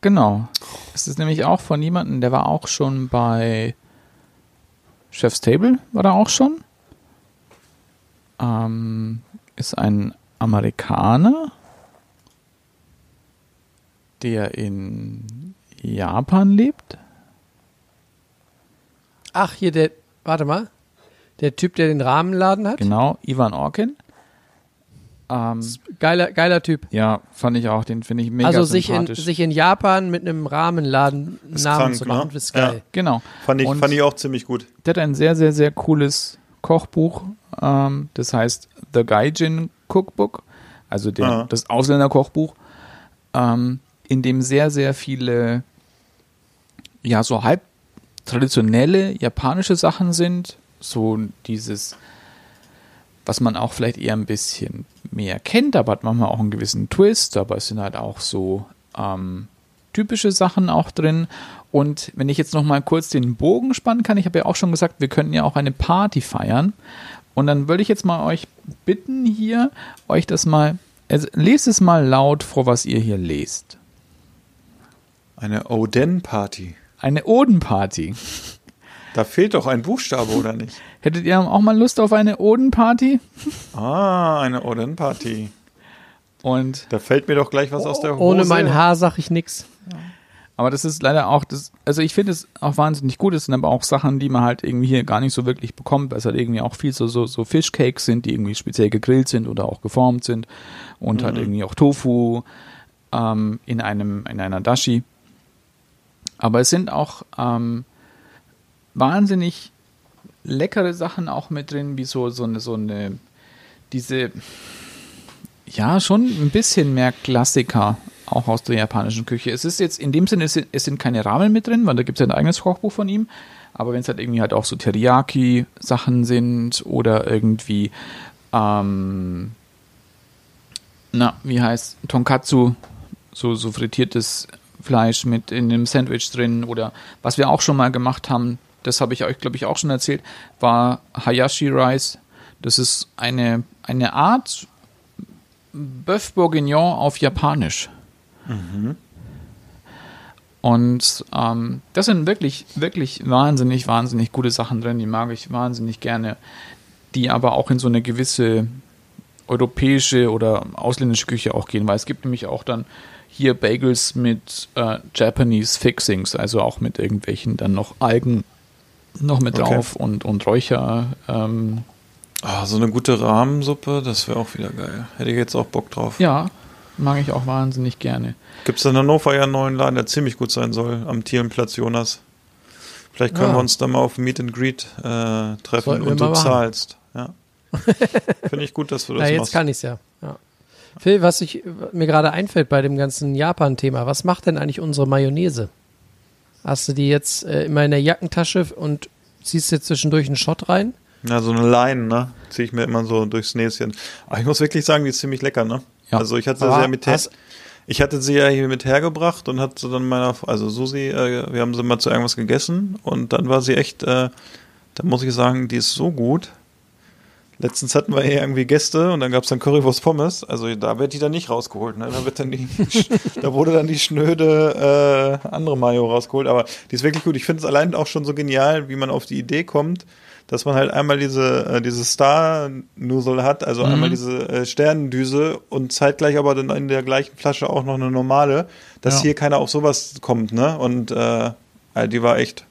Genau. Es ist nämlich auch von jemandem, der war auch schon bei Chef's Table, war da auch schon. Ähm, ist ein Amerikaner, der in Japan lebt. Ach, hier der, warte mal, der Typ, der den Rahmenladen hat. Genau, Ivan Orkin. Ähm, Geiler, geiler Typ. ja, fand ich auch, den finde ich mega also sich in, sich in Japan mit einem Rahmenladen Ist Namen krank, zu machen, ne? ist geil. genau. Fand ich, Und- fand ich auch ziemlich gut. Der hat ein sehr, sehr, sehr cooles Kochbuch. Ähm, das heißt The Gaijin Cookbook, also der, Ah. das Ausländerkochbuch, ähm, in dem sehr, sehr viele, ja, so halb traditionelle japanische Sachen sind. So dieses, was man auch vielleicht eher ein bisschen mehr kennt, aber hat manchmal auch einen gewissen Twist, aber es sind halt auch so ähm, typische Sachen auch drin. Und wenn ich jetzt noch mal kurz den Bogen spannen kann, ich habe ja auch schon gesagt, wir könnten ja auch eine Party feiern. Und dann würde ich jetzt mal euch bitten, hier euch das mal, also lest es mal laut vor, was ihr hier lest. Eine Oden-Party. Eine Odenparty. Da fehlt doch ein Buchstabe, oder nicht? Hättet ihr auch mal Lust auf eine Odenparty? Ah, eine Oden-Party. Und Da fällt mir doch gleich was aus der Hose. Ohne mein Haar sag ich nix. Aber das ist leider auch das, also ich finde es auch wahnsinnig gut. Es sind aber auch Sachen, die man halt irgendwie hier gar nicht so wirklich bekommt, weil es halt irgendwie auch viel so, so, so Fischcakes sind, die irgendwie speziell gegrillt sind oder auch geformt sind und halt irgendwie auch Tofu ähm, in einem, in einer Dashi. Aber es sind auch ähm, wahnsinnig leckere Sachen auch mit drin, wie so, so eine, so eine, diese, ja, schon ein bisschen mehr Klassiker auch aus der japanischen Küche. Es ist jetzt in dem Sinne, es sind, es sind keine Ramen mit drin, weil da gibt es ja ein eigenes Kochbuch von ihm. Aber wenn es halt irgendwie halt auch so Teriyaki-Sachen sind oder irgendwie, ähm, na, wie heißt Tonkatsu, so, so frittiertes Fleisch mit in einem Sandwich drin oder was wir auch schon mal gemacht haben, das habe ich euch, glaube ich, auch schon erzählt, war Hayashi Rice. Das ist eine, eine Art Bœuf Bourguignon auf Japanisch. Und ähm, das sind wirklich, wirklich wahnsinnig, wahnsinnig gute Sachen drin, die mag ich wahnsinnig gerne, die aber auch in so eine gewisse europäische oder ausländische Küche auch gehen, weil es gibt nämlich auch dann hier Bagels mit äh, Japanese Fixings, also auch mit irgendwelchen dann noch Algen noch mit Okay. drauf und, und Räucher. Ähm, Ah, so eine gute Rahmensuppe, das wäre auch wieder geil. Hätte ich jetzt auch Bock drauf. ja, mag ich auch wahnsinnig gerne. Gibt es in Hannover ja einen neuen Laden, der ziemlich gut sein soll, am Thielenplatz Jonas. Vielleicht können Ah. wir uns da mal auf Meet and Greet äh, treffen Sollten und du zahlst. Ja. Finde ich gut, dass du das Na, jetzt machst. kann ich's ja. ja. Phil, was ich, mir gerade einfällt bei dem ganzen Japan-Thema, was macht denn eigentlich unsere Mayonnaise? Hast du die jetzt äh, immer in der Jackentasche und ziehst dir zwischendurch einen Shot rein? Ja, so eine Line, ne? Ziehe ich mir immer so durchs Näschen. Aber ich muss wirklich sagen, die ist ziemlich lecker, ne? Ja. Also ich hatte sie Aber ja mit her, hast- ich hatte sie ja hier mit hergebracht und hatte dann meiner, also Susi, äh, wir haben sie mal zu irgendwas gegessen und dann war sie echt, äh, da muss ich sagen, die ist so gut. Letztens hatten wir hier irgendwie Gäste und dann gab es dann Currywurst Pommes. Also da wird die dann nicht rausgeholt. Ne? Da, wird dann die, da wurde dann die schnöde äh, andere Mayo rausgeholt. Aber die ist wirklich gut. Ich finde es allein auch schon so genial, wie man auf die Idee kommt, dass man halt einmal diese, äh, diese Star-Nusel hat, also einmal diese äh, Sternendüse und zeitgleich aber dann in der gleichen Flasche auch noch eine normale, dass Ja. hier keiner auf sowas kommt. Ne? Und äh, äh, die war echt,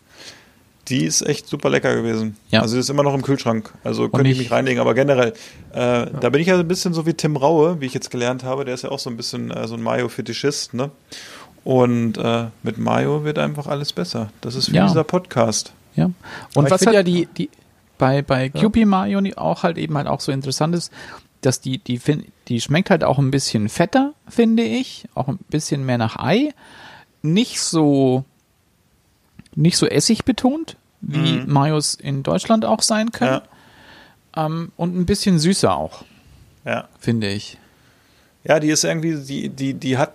die ist echt super lecker gewesen. Ja. Also die ist immer noch im Kühlschrank. Also könnte ich ich- mich reinlegen. Aber generell, äh, da bin ich ja ein bisschen so wie Tim Raue, wie ich jetzt gelernt habe. Der ist ja auch so ein bisschen äh, so ein Mayo-Fetischist. Ne? Und äh, mit Mayo wird einfach alles besser. Das ist wie Ja. dieser Podcast. Ja. Und ich was halt ja die, die, bei, bei QP Mayo auch halt eben halt auch so interessant ist, dass die, die, die schmeckt halt auch ein bisschen fetter, finde ich. Auch ein bisschen mehr nach Ei. Nicht so, nicht so Essig betont, wie Mayos in Deutschland auch sein können. Ähm, und ein bisschen süßer auch, Ja. finde ich. Ja, die ist irgendwie, die, die, die hat,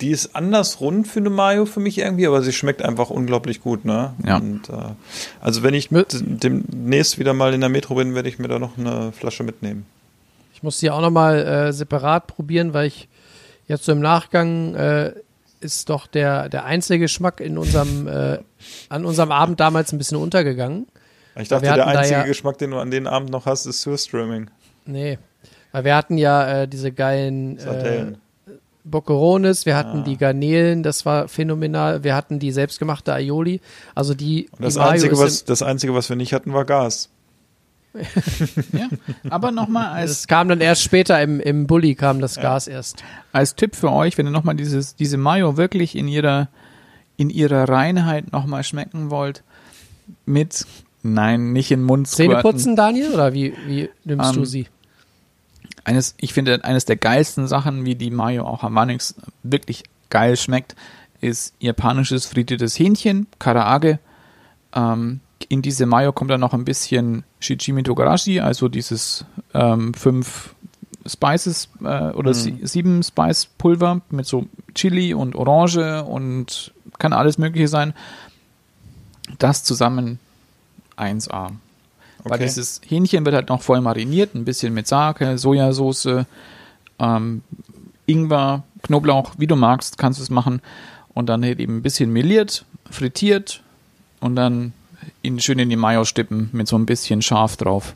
die ist anders rund für eine Mayo für mich irgendwie, aber sie schmeckt einfach unglaublich gut, ne? Ja. Und, äh, also wenn ich Mit- demnächst wieder mal in der Metro bin, werde ich mir da noch eine Flasche mitnehmen. ich muss die auch nochmal äh, separat probieren, weil ich jetzt so im Nachgang äh, ist doch der, der einzige Geschmack in unserem, äh, an unserem Abend damals ein bisschen untergegangen. Ich dachte, der einzige ja- Geschmack, den du an den Abend noch hast, ist Surströmming. Nee. Weil wir hatten ja äh, diese geilen äh. Boccherones, wir hatten Ah. die Garnelen, das war phänomenal. Wir hatten die selbstgemachte Aioli. Also die, Und das die Einzige, was, das Einzige, was wir nicht hatten, war Gas. Ja. Aber nochmal als Es kam dann erst später im, im Bulli kam das Gas erst. als Tipp für euch, wenn ihr nochmal dieses, diese Mayo wirklich in ihrer, in ihrer Reinheit nochmal schmecken wollt, mit, nein, nicht in den Mund Zähne putzen, Daniel? Oder wie, wie nimmst Ähm, du sie? Eines, ich finde, eines der geilsten Sachen, wie die Mayo auch am Manix wirklich geil schmeckt, ist japanisches frittiertes Hähnchen, Karaage. Ähm, in diese Mayo kommt dann noch ein bisschen Shichimi Togarashi, also dieses ähm, fünf Spices äh, oder sie, sieben Spice Pulver mit so Chili und Orange und kann alles Mögliche sein. Das zusammen 1A. Weil Okay. dieses Hähnchen wird halt noch voll mariniert, ein bisschen mit Sake, Sojasauce, ähm, Ingwer, Knoblauch, wie du magst, kannst du es machen. Und dann halt eben ein bisschen meliert, frittiert und dann in, schön in die Mayo stippen mit so ein bisschen Schaf drauf.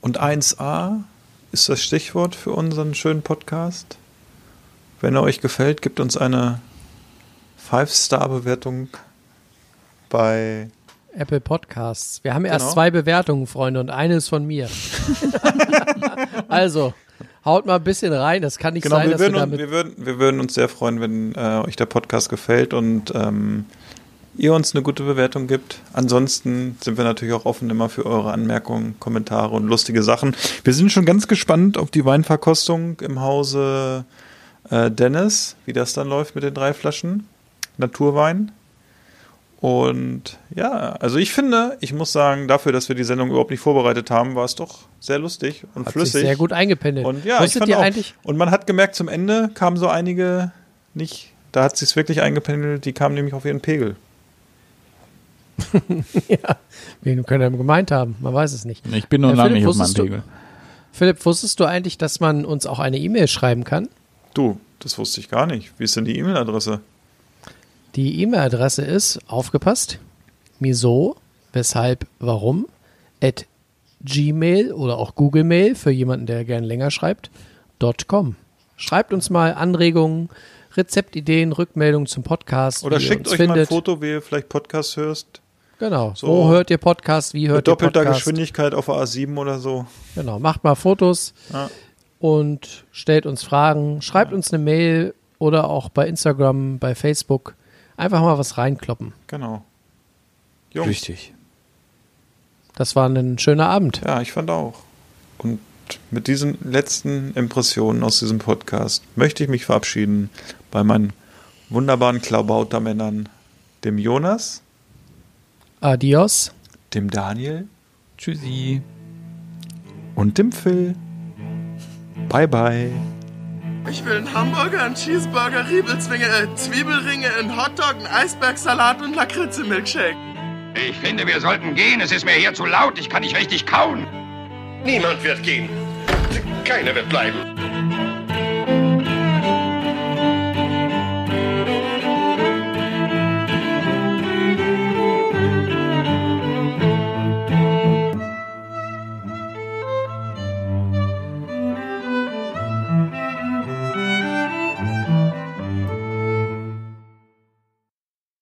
Und 1a ist das Stichwort für unseren schönen Podcast. Wenn er euch gefällt, gibt uns eine 5-Star-Bewertung bei Apple Podcasts. Wir haben erst Genau. zwei Bewertungen, Freunde, und eine ist von mir. also, haut mal ein bisschen rein. Das kann nicht Genau, sein, wir dass wir würden, uns, damit. wir, würden, wir würden uns sehr freuen, wenn äh, euch der Podcast gefällt und ähm, ihr uns eine gute Bewertung gibt. Ansonsten sind wir natürlich auch offen immer für eure Anmerkungen, Kommentare und lustige Sachen. Wir sind schon ganz gespannt auf die Weinverkostung im Hause äh, Dennis, wie das dann läuft mit den drei Flaschen Naturwein. Und ja, also ich finde, ich muss sagen, dafür, dass wir die Sendung überhaupt nicht vorbereitet haben, war es doch sehr lustig und Hat flüssig. sehr gut eingependelt. Und ja, ich fand auch, eigentlich, und man hat gemerkt, zum Ende kamen so einige nicht, da hat sich's wirklich eingependelt, die kamen nämlich auf ihren Pegel. wen können wir gemeint haben? Man weiß es nicht. Ich bin Herr lange Philipp, nicht auf meinem Pegel. Philipp, wusstest du eigentlich, dass man uns auch eine E-Mail schreiben kann? Du, das wusste ich gar nicht. Wie ist denn die E-Mail-Adresse? Die E-Mail-Adresse ist, aufgepasst, miso, weshalb, warum, at gmail oder auch Google Mail für jemanden, der gern länger schreibt, .com. Schreibt uns mal Anregungen, Rezeptideen, Rückmeldungen zum Podcast. Oder wie ihr schickt uns euch mal ein findet. Foto, wie ihr vielleicht Podcast hörst. Genau. So Wo hört ihr Podcast? Wie Mit hört ihr doppelter Podcast? Geschwindigkeit auf der A7 oder so. Genau. Macht mal Fotos Ja. und stellt uns Fragen. Schreibt uns eine Mail oder auch bei Instagram, bei Facebook. Einfach mal was reinkloppen. Genau. Jungs, Richtig. Das war ein schöner Abend. ja, ich fand auch. Und mit diesen letzten Impressionen aus diesem Podcast möchte ich mich verabschieden bei meinen wunderbaren Klaubautermännern, dem Jonas, Adios. dem Daniel Tschüssi. und dem Phil. Bye bye. Ich will einen Hamburger, einen Cheeseburger, Riebelzwinge, äh, Zwiebelringe, einen Hotdog, einen Eisbergsalat und Lakritze-Milkshake. Ich finde, wir sollten gehen. Es ist mir hier zu laut. Ich kann nicht richtig kauen. Niemand wird gehen. Keiner wird bleiben.